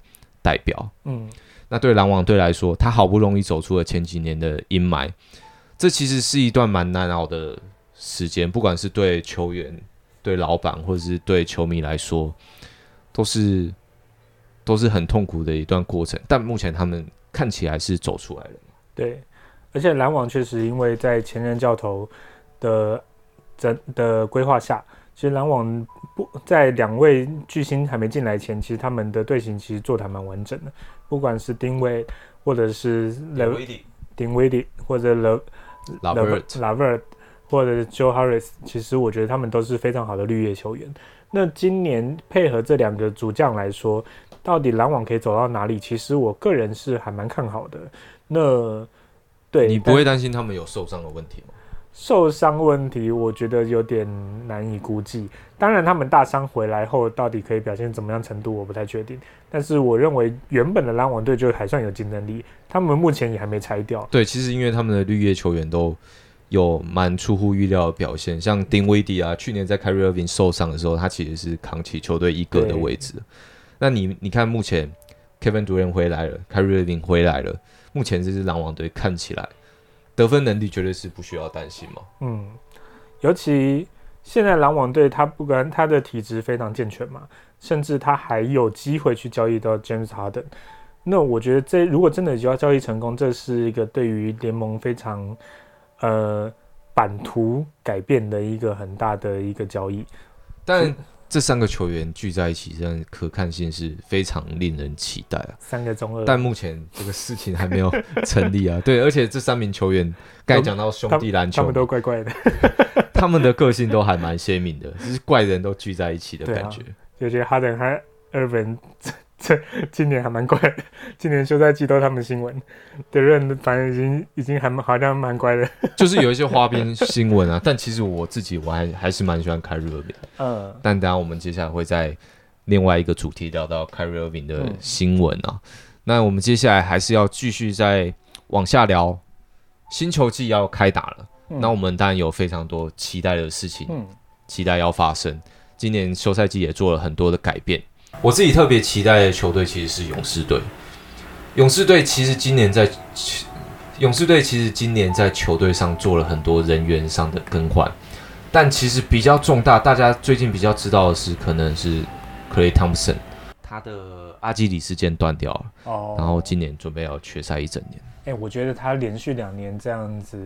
代表。嗯那对篮网队来说，他好不容易走出了前几年的阴霾，这其实是一段蛮难熬的时间，不管是对球员、对老板或者是对球迷来说，都是都是很痛苦的一段过程。但目前他们看起来是走出来了。对，而且篮网确实因为在前任教头的整的规划下，其实篮网不在两位巨星还没进来前，其实他们的队形其实做的还蛮完整的，不管是丁威或者是勒丁威迪或者勒拉勒贝尔特拉贝尔，或者是 Joe Harris，其实我觉得他们都是非常好的绿叶球员。那今年配合这两个主将来说，到底篮网可以走到哪里？其实我个人是还蛮看好的。那对你不会担心他们有受伤的问题吗？受伤问题，我觉得有点难以估计。当然，他们大伤回来后，到底可以表现怎么样程度，我不太确定。但是，我认为原本的篮网队就还算有竞争力。他们目前也还没拆掉。对，其实因为他们的绿叶球员都有蛮出乎预料的表现，像丁威迪啊，去年在 Kyrie Irving 受伤的时候，他其实是扛起球队一哥的位置。那你你看，目前 Kevin Durant 回来了，Kyrie Irving 回来了，目前这支篮网队看起来。得分能力绝对是不需要担心嘛。嗯，尤其现在篮网队，他不管他的体质非常健全嘛，甚至他还有机会去交易到 James Harden。那我觉得这如果真的就要交易成功，这是一个对于联盟非常呃版图改变的一个很大的一个交易。但这三个球员聚在一起，真的可看性是非常令人期待啊！三个中二，但目前这个事情还没有 (laughs) 成立啊。对，而且这三名球员，该讲到兄弟篮球，他们都怪怪的，(laughs) 他们的个性都还蛮鲜明的，就是怪人都聚在一起的感觉。就觉得哈登和二本。(laughs) 这今年还蛮乖的，(laughs) 今年休赛季都他们新闻，德润反正已经已经还好像蛮乖的，(laughs) 就是有一些花边新闻啊。但其实我自己我还还是蛮喜欢凯瑞尔宾，嗯。但等下我们接下来会在另外一个主题聊到 Kyrie Irving 的新闻啊。那我们接下来还是要继续再往下聊，新球季要开打了，那我们当然有非常多期待的事情，嗯期待要发生。今年休赛季也做了很多的改变。我自己特别期待的球队其实是勇士队。勇士队其实今年在勇士队其实今年在球队上做了很多人员上的更换，但其实比较重大，大家最近比较知道的是，可能是 Clay Thompson 他的阿基里斯腱断掉了，哦，然后今年准备要缺赛一整年。哎，我觉得他连续两年这样子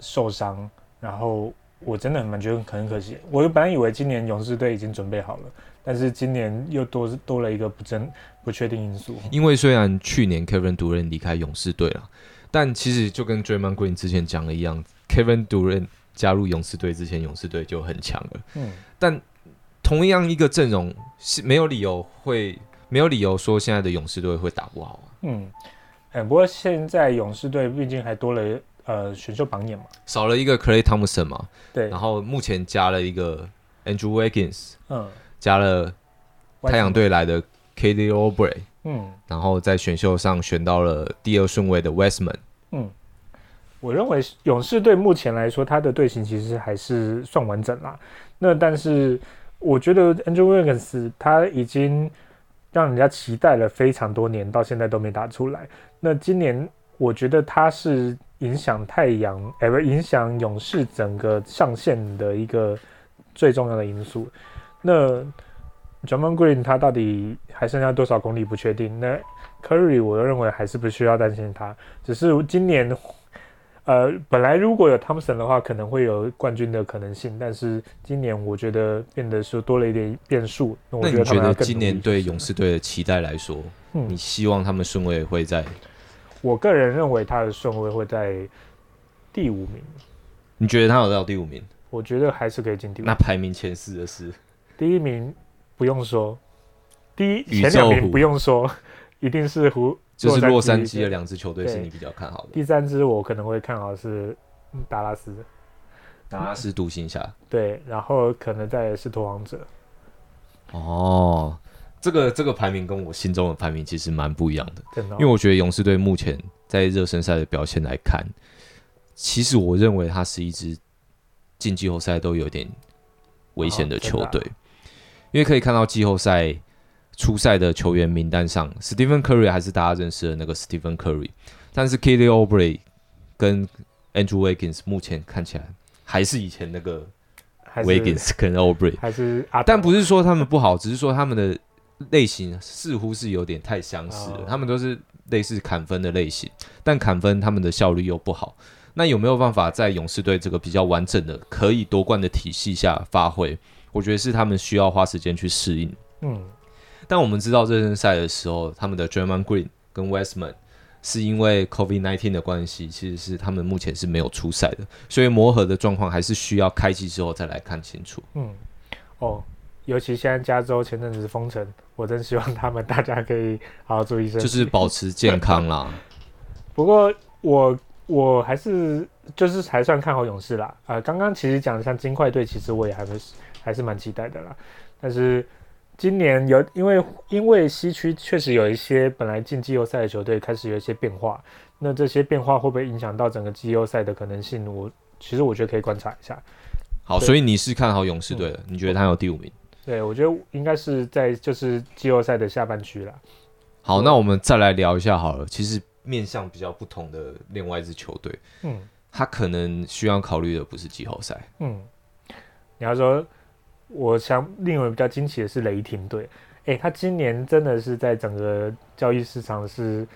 受伤，然后我真的蛮觉得很可惜。我本来以为今年勇士队已经准备好了。但是今年又多多了一个不真不确定因素。因为虽然去年 Kevin Durant 离开勇士队了，但其实就跟 Draymond Green 之前讲的一样，Kevin Durant 加入勇士队之前，勇士队就很强了。嗯。但同样一个阵容是没有理由会没有理由说现在的勇士队会打不好啊。嗯。哎，不过现在勇士队毕竟还多了呃选秀榜眼嘛，少了一个 Clay Thompson 嘛。对。然后目前加了一个 Andrew Wiggins。嗯。加了太阳队来的 k d o b r e 嗯，然后在选秀上选到了第二顺位的 Westman，嗯，我认为勇士队目前来说，他的队形其实还是算完整啦。那但是我觉得 Andrew Wiggins 他已经让人家期待了非常多年，到现在都没打出来。那今年我觉得他是影响太阳，哎，不，影响勇士整个上限的一个最重要的因素。那 Jamal Green 他到底还剩下多少公里不确定。那 Curry 我认为还是不需要担心他，只是今年，呃，本来如果有 Thompson 的话，可能会有冠军的可能性。但是今年我觉得变得是多了一点变数。那你觉得今年对勇士队的期待来说，你希望他们顺位会在？我个人认为他的顺位会在第五名。你觉得他有到第五名？我觉得还是可以进第五。那排名前四的是？第一名不用说，第一前两名不用说，(laughs) 一定是湖，就是洛杉矶的两支球队是你比较看好的。第三支我可能会看好是达拉斯，达拉斯独行侠。对，然后可能再是拓荒者。哦，这个这个排名跟我心中的排名其实蛮不一样的，因为我觉得勇士队目前在热身赛的表现来看，其实我认为他是一支进季后赛都有点危险的球队。因为可以看到季后赛初赛的球员名单上，Stephen Curry 还是大家认识的那个 Stephen Curry，但是 Kelly o b r e 跟 Andrew Wiggins 目前看起来还是以前那个 Wiggins 跟 o b r e 还是但不是说他们不好，只是说他们的类型似乎是有点太相似了。他们都是类似砍分的类型，但砍分他们的效率又不好。那有没有办法在勇士队这个比较完整的可以夺冠的体系下发挥？我觉得是他们需要花时间去适应。嗯，但我们知道热身赛的时候，他们的 Draymond Green 跟 Westman 是因为 COVID nineteen 的关系，其实是他们目前是没有出赛的，所以磨合的状况还是需要开季之后再来看清楚。嗯，哦，尤其现在加州前阵子封城，我真希望他们大家可以好好注意身体。就是保持健康啦。(laughs) 不过我我还是就是还算看好勇士啦。呃，刚刚其实讲的像金块队，其实我也还没还是蛮期待的啦。但是今年有因为因为西区确实有一些本来进季后赛的球队开始有一些变化，那这些变化会不会影响到整个季后赛的可能性？我其实我觉得可以观察一下。好，所以你是看好勇士队的，你觉得他有第五名？对，我觉得应该是在就是季后赛的下半区了。好，那我们再来聊一下好了。其实面向比较不同的另外一支球队，嗯他可能需要考虑的不是季后赛，嗯，你要说，我想令我比较惊奇的是雷霆队，诶，他今年真的是在整个交易市场是，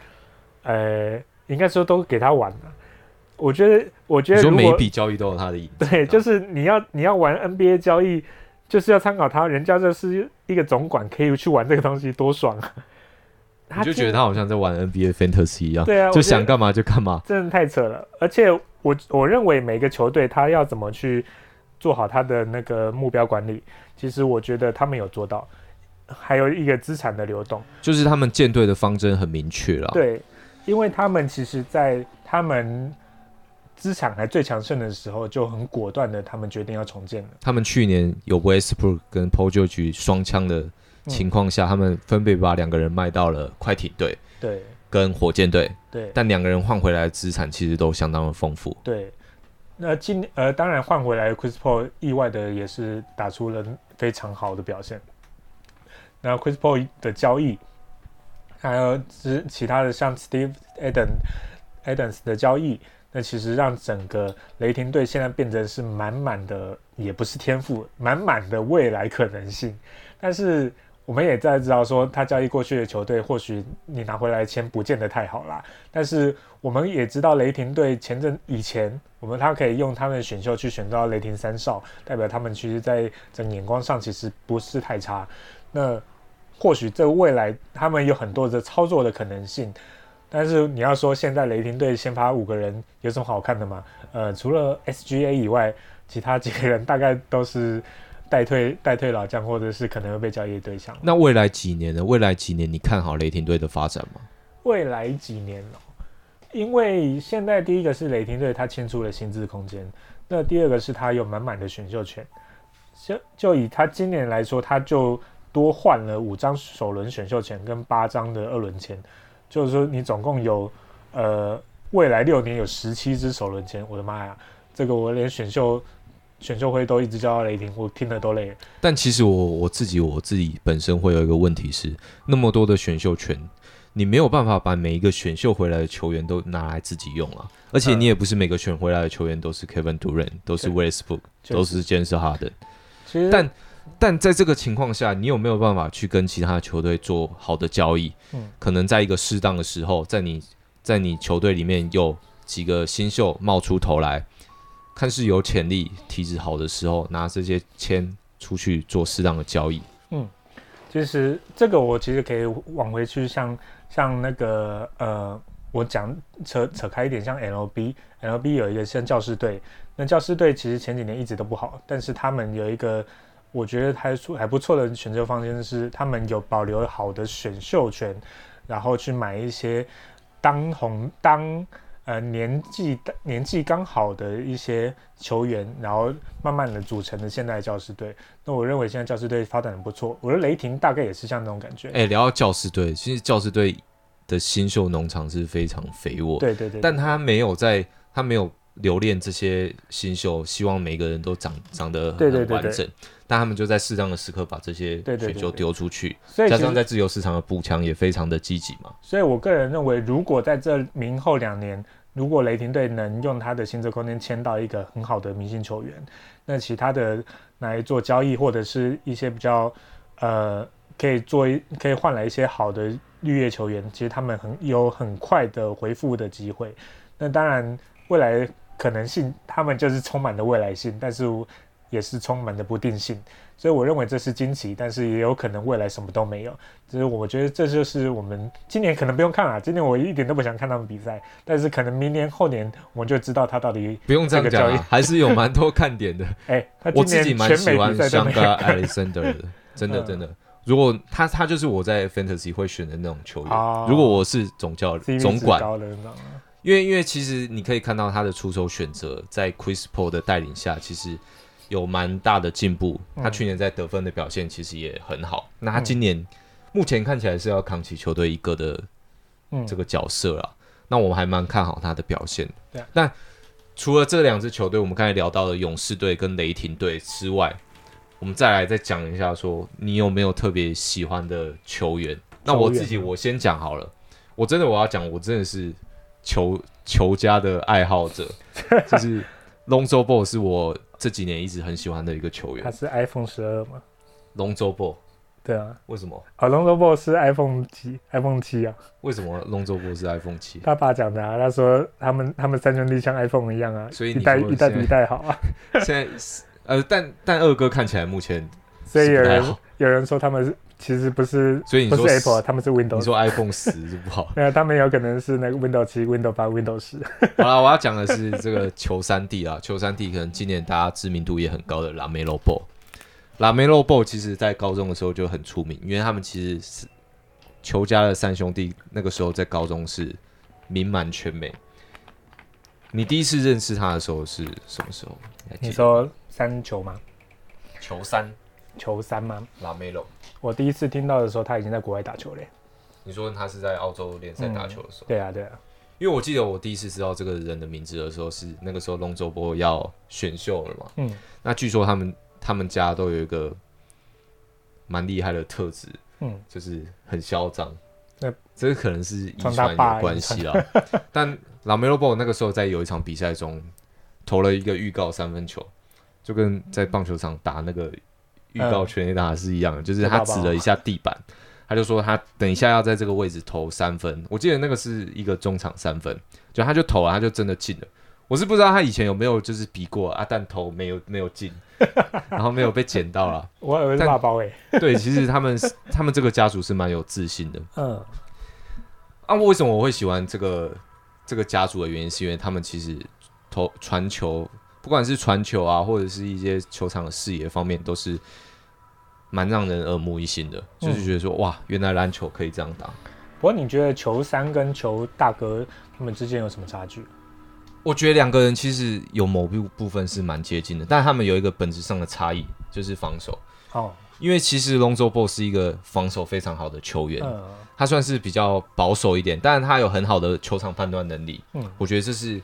呃，应该说都给他玩了。我觉得，我觉你说每一笔交易都有他的影子。对，就是你要你要玩 NBA 交易，就是要参考他，人家这是一个总管，可以去玩这个东西，多爽啊！今 (laughs) 你就觉得他好像在玩 NBA Fantasy 一样，对啊，就想干嘛就干嘛。真的太扯了。而且我我认为每个球队他要怎么去做好他的那个目标管理，其实我觉得他们有做到。还有一个资产的流动，就是他们舰队的方针很明确了。，对，因为他们其实，在他们资产还最强盛的时候，就很果断的，他们决定要重建了。他们去年有 Westbrook 跟 Paul George 双枪的情况下，他们分别把两个人卖到了快艇队对跟火箭队，对但两个人换回来的资产其实都相当的丰富。对。那今呃，当然换回来 Chris Paul 意外的也是打出了非常好的表现。那 Chris Paul 的交易，还有之其他的像 Steve Adams Adams 的交易，那其实让整个雷霆队现在变得是满满的，也不是天赋，满满的未来可能性。但是我们也在知道说，他交易过去的球队，或许你拿回来的钱不见得太好啦。但是我们也知道，雷霆队前阵以前，我们他可以用他们的选秀去选到雷霆三少，代表他们其实在整眼光上其实不是太差。那或许这未来他们有很多的操作的可能性，但是你要说现在雷霆队先发五个人有什么好看的吗？呃，除了 SGA 以外，其他几个人大概都是待退代退老将，或者是可能会被交易的对象。那未来几年呢？未来几年你看好雷霆队的发展吗？未来几年哦，因为现在第一个是雷霆队他签出了薪资空间，那第二个是他有满满的选秀权。就就以他今年来说，他就多换了五张首轮选秀权跟八张的二轮签，就是说你总共有呃未来六年有十七支首轮签，我的妈呀，这个我连选秀选秀会都一直叫到雷霆，我听得都累了。但其实我我自己我自己本身会有一个问题是，那么多的选秀权，你没有办法把每一个选秀回来的球员都拿来自己用啊。而且你也不是每个选回来的球员都是 Kevin Durant，都是 Westbrook，都是 James Harden。其实但但在这个情况下，你有没有办法去跟其他的球队做好的交易？嗯可能在一个适当的时候，在你在你球队里面有几个新秀冒出头来，看是有潜力、体质好的时候，拿这些签出去做适当的交易。嗯其实这个我其实可以往回去像，像那个呃，我讲扯扯开一点，像 LB，LB 有一个像教师队，那教师队其实前几年一直都不好，但是他们有一个我觉得还出还不错的选择方针是，他们有保留好的选秀权，然后去买一些当红当呃年纪年纪刚好的一些球员，然后慢慢的组成的现代教师队。那我认为现在教师队发展的不错，我的雷霆大概也是像那种感觉。哎、聊到教师队，其实教师队的新秀农场是非常肥沃，对对对，但他没有在，他没有留恋这些新秀，希望每个人都长长得很完整。但他们就在适当的时刻把这些对对对选秀丢出去，所以加上在自由市场的补强也非常的积极嘛。所以我个人认为，如果在这明后两年，如果雷霆队能用他的薪资空间签到一个很好的明星球员，那其他的来做交易或者是一些比较呃可以做一可以换来一些好的绿叶球员，其实他们很有很快的回复的机会。那当然未来可能性，他们就是充满了未来性，但是也是充满了不定性，所以我认为这是惊奇，但是也有可能未来什么都没有。就是我觉得这就是我们今年可能不用看了，今年我一点都不想看他们比赛，但是可能明年后年我们就知道他到底 (laughs) 不用这样讲、啊，还是有蛮多看点的。(laughs) 哎，他我自己蛮喜欢香格没有看 Alexander 的，真的 (laughs) 嗯真的。如果他他就是我在 Fantasy 会选的那种球员，哦如果我是总教总管。因为因为其实你可以看到他的出手选择，在 Chris Paul 的带领下，其实有蛮大的进步。嗯他去年在得分的表现其实也很好。那他今年、目前看起来是要扛起球队一个的嗯，这个角色了。那我们还蛮看好他的表现的。对啊但除了这两支球队，我们刚才聊到的勇士队跟雷霆队之外，我们再来再讲一下说你有没有特别喜欢的球员？那我自己我先讲好了。我真的我要讲，我真的是球球家的爱好者，(laughs) 就是 Lonzo Ball 是我这几年一直很喜欢的一个球员。他是 iPhone 十二嘛？Lonzo Ball 对啊，为什么？哦 l o n g Ball 是 iPhone 七，iPhone 七啊。为什么 Lonzo Ball 是 iPhone 七？他爸讲的啊，他说他们他们三兄弟像 iPhone 一样啊，所以你一代一代比一代好啊。(laughs) 现在是呃，但但二哥看起来目前所以有人有人说他们是其实不是所以你说 Apple，他们是 Windows。你说 iPhone 十是不好。(laughs) 没有，他们有可能是那个 Windows 七、Windows 八、Windows 十。(laughs) 好了，我要讲的是这个球三弟啊，球三弟可能今年大家知名度也很高的拉梅洛 ball。拉梅洛 ball 其实在高中的时候就很出名，因为他们其实是球家的三兄弟，那个时候在高中是名满全美。你第一次认识他的时候是什么时候？你说三球吗？球三球三吗？拉梅洛？我第一次听到的时候，他已经在国外打球嘞。你说他是在澳洲联赛打球的时候？对啊，对啊。因为我记得我第一次知道这个人的名字的时候，是那个时候龙舟波要选秀了嘛。嗯，那据说他们他们家都有一个蛮厉害的特质，嗯，就是很嚣张。那这个可能是遗传有关系啦。(laughs) 但拉梅洛波那个时候在有一场比赛中投了一个预告三分球，就跟在棒球场打那个预告全垒打是一样的，就是他指了一下地板，他就说他等一下要在这个位置投三分。我记得那个是一个中场三分，就他就投了，他就真的进了。我是不知道他以前有没有就是比过啊，但投没有没有进，(laughs) 然后没有被捡到了。我以为是大包诶。对，其实他们是他们这个家族是蛮有自信的嗯啊。为什么我会喜欢这个这个家族的原因，是因为他们其实投传球，不管是传球啊，或者是一些球场的视野方面，都是蛮让人耳目一新的。就是觉得说，哇，原来篮球可以这样打。不过你觉得球三跟球大哥他们之间有什么差距？我觉得两个人其实有某部部分是蛮接近的，但他们有一个本质上的差异，就是防守。哦，因为其实龙舟 b 是一个防守非常好的球员，嗯他算是比较保守一点，但是他有很好的球场判断能力。嗯我觉得这是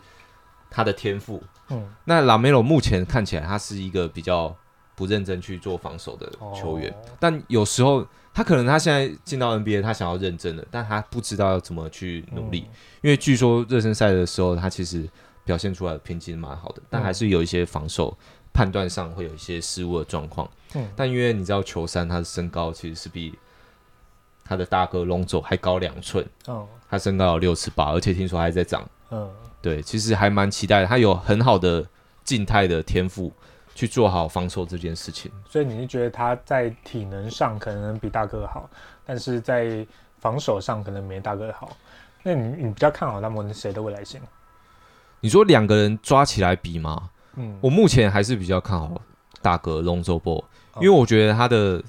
他的天赋。嗯，那拉梅罗目前看起来他是一个比较不认真去做防守的球员，哦但有时候他可能他现在进到 NBA，他想要认真的，但他不知道要怎么去努力，因为据说热身赛的时候他其实表现出来的拼劲蛮好的，但还是有一些防守判断上会有一些失误的状况。嗯但因为你知道球三他的身高其实是比他的大哥龙走还高两寸，哦他身高有六尺八，而且听说还在长。嗯对，其实还蛮期待的，他有很好的静态的天赋去做好防守这件事情。所以你是觉得他在体能上可能比大哥好，但是在防守上可能没大哥好。那你你比较看好他们谁的未来性？你说两个人抓起来比吗？嗯，我目前还是比较看好大哥龙舟波，因为我觉得他的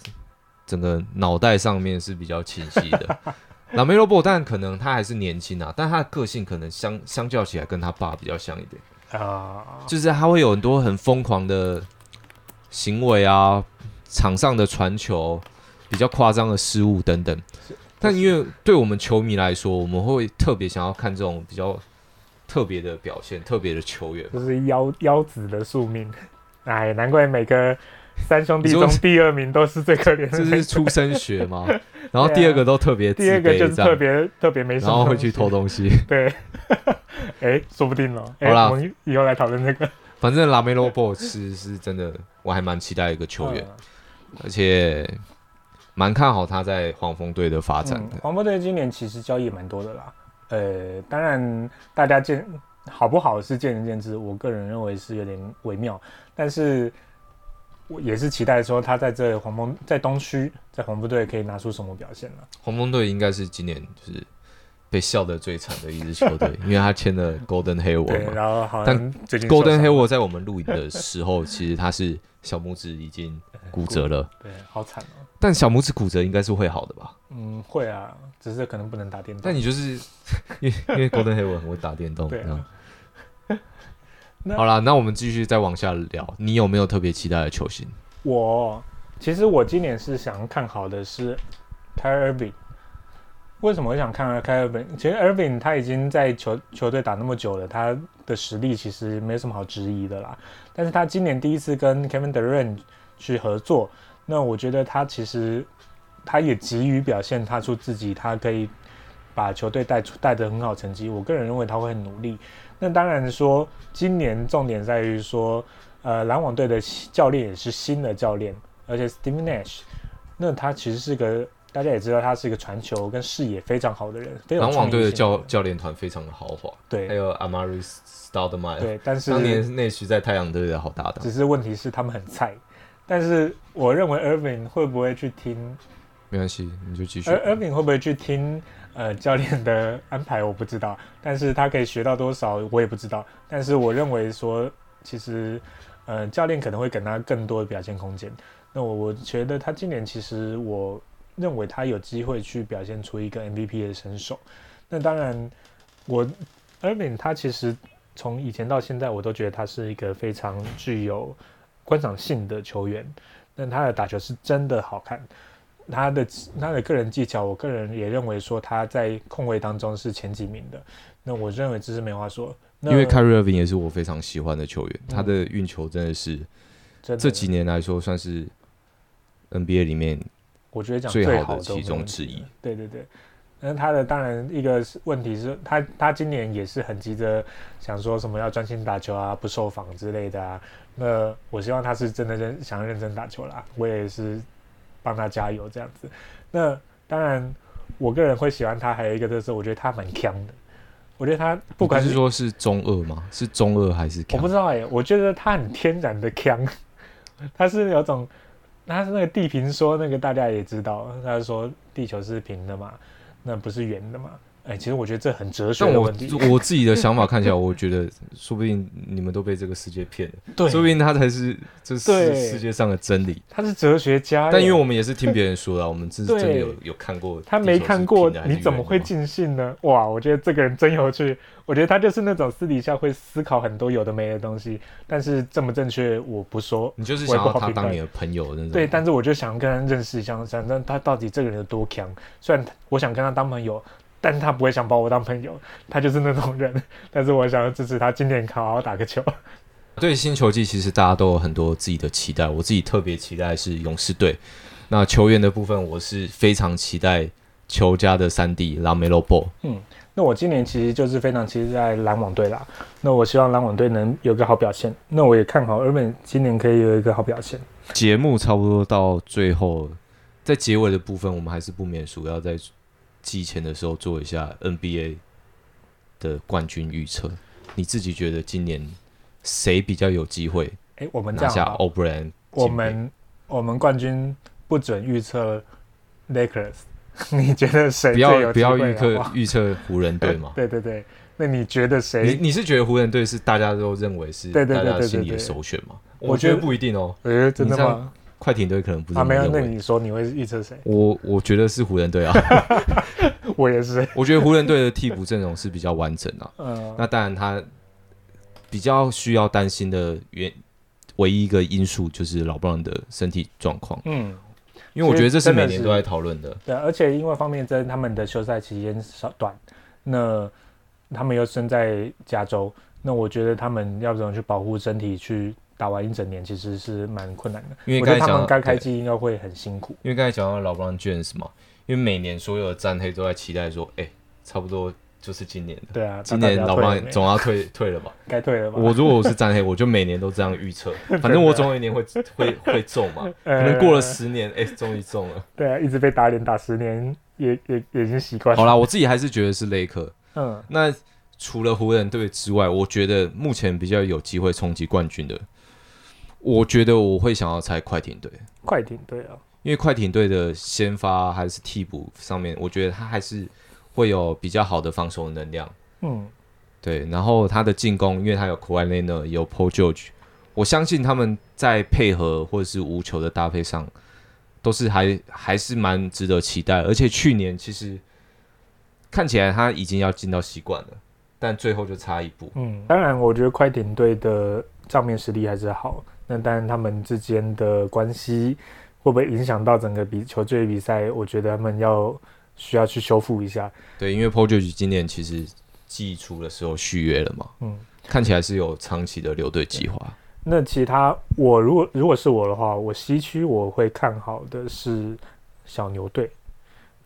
整个脑袋上面是比较清晰的。(laughs) 拉梅罗波，但可能他还是年轻啊，但他的个性可能相相较起来跟他爸比较像一点，啊，就是他会有很多很疯狂的行为啊，场上的传球比较夸张的失误等等。但因为对我们球迷来说，我们会特别想要看这种比较特别的表现、特别的球员。就是腰腰子的宿命。哎，难怪每个三兄弟中第二名都是最可怜的这那个，是出生学吗？(laughs) 然后第二个都特别自第二个就是特别特别没什么，然后会去偷。东西。(laughs) 对，(laughs) 哎，说不定哦。哎好啦我们以后来讨论这个反正拉梅罗波是是真的，我还蛮期待一个球员，嗯而且蛮看好他在黄蜂队的发展的。嗯黄蜂队今年其实交易也蛮多的啦。呃，当然大家见好不好是见仁见智，我个人认为是有点微妙。但是我也是期待说他在这黄蜂在东区在黄蜂队可以拿出什么表现了。黄蜂队应该是今年就是被笑得最惨的一支球队，(laughs) 因为他签了 Golden 对 Hayward，嘛。然后好但像最近 Golden Hayward 在我们录影的时候，其实他是小拇指已经骨折了，对，好惨哦。但小拇指骨折应该是会好的吧？嗯，会啊，只是可能不能打电动。但你就是因为因为 Golden Hayward 很会打电动，对啊好啦，那我们继续再往下聊，你有没有特别期待的球星？我其实我今年是想看好的是 k y r Irving。为什么我想看 k y r Irving？其实 Irving 他已经在球球队打那么久了，他的实力其实没什么好质疑的啦。但是他今年第一次跟 Kevin Durant 去合作，那我觉得他其实他也急于表现他出自己，他可以把球队带出带得很好成绩。我个人认为他会很努力。那当然说，今年重点在于说，呃，篮网队的教练也是新的教练，而且 Steve Nash，那他其实是个大家也知道他是一个传球跟视野非常好的人，篮网队的教教练团非常的豪华，对还有 Amari Stoudemire，对，但是当年内需在太阳队的好搭档。只是问题是他们很菜。但是我认为 Irving 会不会去听没关系，你就继续。而 Irving 会不会去听呃教练的安排，我不知道。但是他可以学到多少，我也不知道。但是我认为说，其实呃教练可能会给他更多的表现空间。那我我觉得他今年其实我认为他有机会去表现出一个 MVP 的身手。那当然，我 Irving 他其实从以前到现在，我都觉得他是一个非常具有观赏性的球员。那他的打球是真的好看。他的他的个人技巧，我个人也认为说他在控卫当中是前几名的。那我认为这是没话说。因为 Kyrie Irving 也是我非常喜欢的球员，嗯他的运球真的是这几年来说算是 NBA 里面我觉得讲最好的其中之一。对对对。那他的当然一个是问题是他他今年也是很急着想说什么要专心打球啊，不受访之类的啊。那我希望他是真的认想要认真打球啦，我也是帮他加油这样子。那当然，我个人会喜欢他，还有一个特色，我觉得他蛮强的。我觉得他不管不是说是中二吗？是中二还是我不？知道哎、我觉得他很天然的强，(laughs) 他是有种，他是那个地平说那个大家也知道，他说地球是平的嘛，那不是圆的嘛。哎、其实我觉得这很哲学的问题。我自己的想法看起来，我觉得说不定你们都被这个世界骗了，对，说不定他才是这世世界上的真理。他是哲学家，但因为我们也是听别人说的，我们是真的有有看过，他没看过，你怎么会尽兴呢？哇，我觉得这个人真有趣。我觉得他就是那种私底下会思考很多有的没的东西，但是正不正确我不说。你就是想要他当你的朋友那种。对，但是我就想跟他认识一下，想让他到底这个人有多强。虽然我想跟他当朋友，但是他不会想把我当朋友，他就是那种人。(laughs) 但是我想要支持他今年好好打个球。(laughs) 对新球季，其实大家都有很多自己的期待。我自己特别期待是勇士队。那球员的部分，我是非常期待球家的三弟拉梅洛 ball。那我今年其实就是非常期待篮网队啦。那我希望篮网队能有个好表现。那我也看好日本今年可以有一个好表现。节目差不多到最后，在结尾的部分，我们还是不免俗要在季前的时候做一下 NBA 的冠军预测。你自己觉得今年谁比较有机会哎，我们这拿下样好 o b r a n 我们我们冠军不准预测 Lakers，(laughs) 你觉得谁不要不要预？测预测湖人队吗 (laughs) 对对对，那你觉得你谁？你是觉得湖人队是大家都认为是大家心里的首选吗？我觉得不一定哦。呃，真的吗？快艇队可能不是啊，没有，这么认为。那你说你会预测谁？我我觉得是湖人队啊，我也是。我觉得湖人队的替补阵容是比较完整啊。(laughs) 嗯，那当然，他比较需要担心的原唯一一个因素就是老布朗的身体状况，嗯，因为我觉得这是每年都在讨论的。对，而且因为方面针他们的休赛期间少短，那他们又身在加州，那我觉得他们要怎么去保护身体，去打完一整年，其实是蛮困难的。因为刚才讲刚开机应该会很辛苦。因为刚才讲到老布朗 James 嘛，因为每年所有的战黑都在期待说，哎、差不多就是今年的。对啊，今年老布朗退了没总要退退了吧？(laughs) 该退了吧？我如果我是战黑，我就每年都这样预测，(laughs) 反正我总有一年会会会中嘛。(laughs) 可能过了十年，哎、终于中了。对啊，一直被打脸打十年，也也也已经习惯了。好啦，我自己还是觉得是雷克。嗯，那除了湖人队之外，我觉得目前比较有机会冲击冠军的，我觉得我会想要猜快艇队，快艇队啊，因为快艇队的先发还是替补上面，我觉得他还是会有比较好的防守能量。嗯，对，然后他的进攻，因为他有 k a w i Leonard，有 Paul George，我相信他们在配合或者是无球的搭配上，都是还还是蛮值得期待。而且去年其实看起来他已经要进到习惯了，但最后就差一步。嗯，当然，我觉得快艇队的账面实力还是好，那当然他们之间的关系会不会影响到整个比球队比赛？我觉得他们要需要去修复一下。对，因为 Paul George 今年其实季初的时候续约了嘛，嗯，看起来是有长期的留队计划。那其他我如果如果是我的话，我西区我会看好的是小牛队，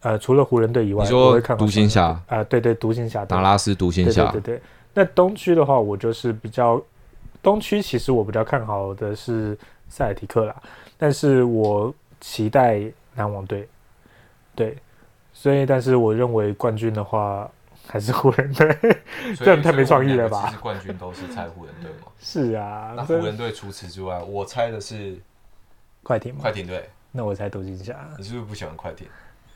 呃，除了湖人队以外，你说我会看独行侠啊、对对，独行侠达拉斯独行侠，对对对对。那东区的话，我就是比较东区，其实我比较看好的是塞尔提克啦，但是我期待篮网队，对，所以但是我认为冠军的话还是湖人队。这样太没创意了吧其实冠军都是猜湖人队吗。(laughs) 是啊，那湖人队除此之外，我猜的是快艇嘛，快艇队。那我猜独行侠。你是不是不喜欢快艇？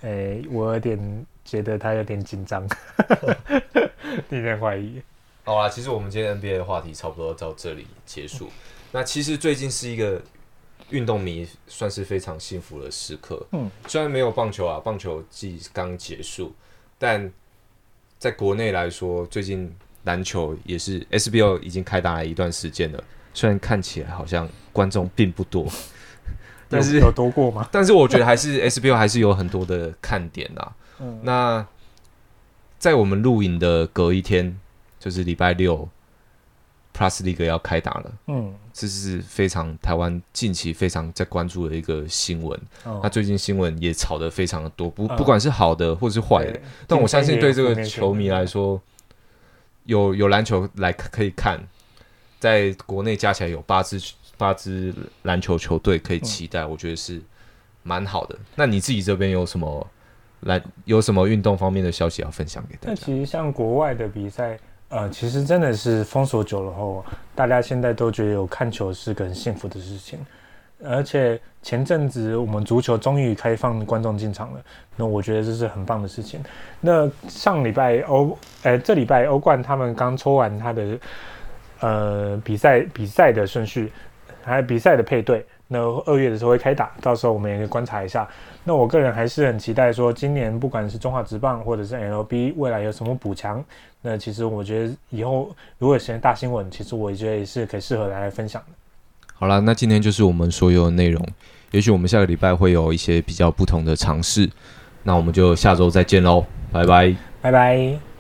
诶、我有点觉得他有点紧张，(laughs) 有点怀疑。好啦，其实我们今天 NBA 的话题差不多到这里结束。那其实最近是一个运动迷算是非常幸福的时刻。嗯，虽然没有棒球啊，棒球季刚结束，但在国内来说，最近篮球也是 SBL 已经开打了一段时间了。虽然看起来好像观众并不多，(laughs) 但是有有多过吗？但是我觉得还是 SBL 还是有很多的看点啊。嗯，那在我们录影的隔一天，就是礼拜六，Plus League 要开打了，嗯，这是非常台湾近期非常在关注的一个新闻。哦那最近新闻也炒得非常的多，不嗯不管是好的或是坏的，对但我相信对这个球迷来说，有有篮球来可以看，在国内加起来有八支八支篮球球队可以期待，我觉得是蛮好的。那你自己这边有什么来有什么运动方面的消息要分享给大那家？其实像国外的比赛，呃，其实真的是封锁久了后，大家现在都觉得有看球是个很幸福的事情。而且前阵子我们足球终于开放观众进场了，那我觉得这是很棒的事情。那上礼拜欧，呃，这礼拜欧冠他们刚抽完他的呃比赛比赛的顺序，还有比赛的配对。那二月的时候会开打，到时候我们也可以观察一下。那我个人还是很期待说，今年不管是中华职棒或者是 LB，未来有什么补强。那其实我觉得以后如果有些大新闻，其实我觉得也是可以适合来分享的。好了，那今天就是我们所有的内容。也许我们下个礼拜会有一些比较不同的尝试，那我们就下周再见喽，拜拜。拜拜。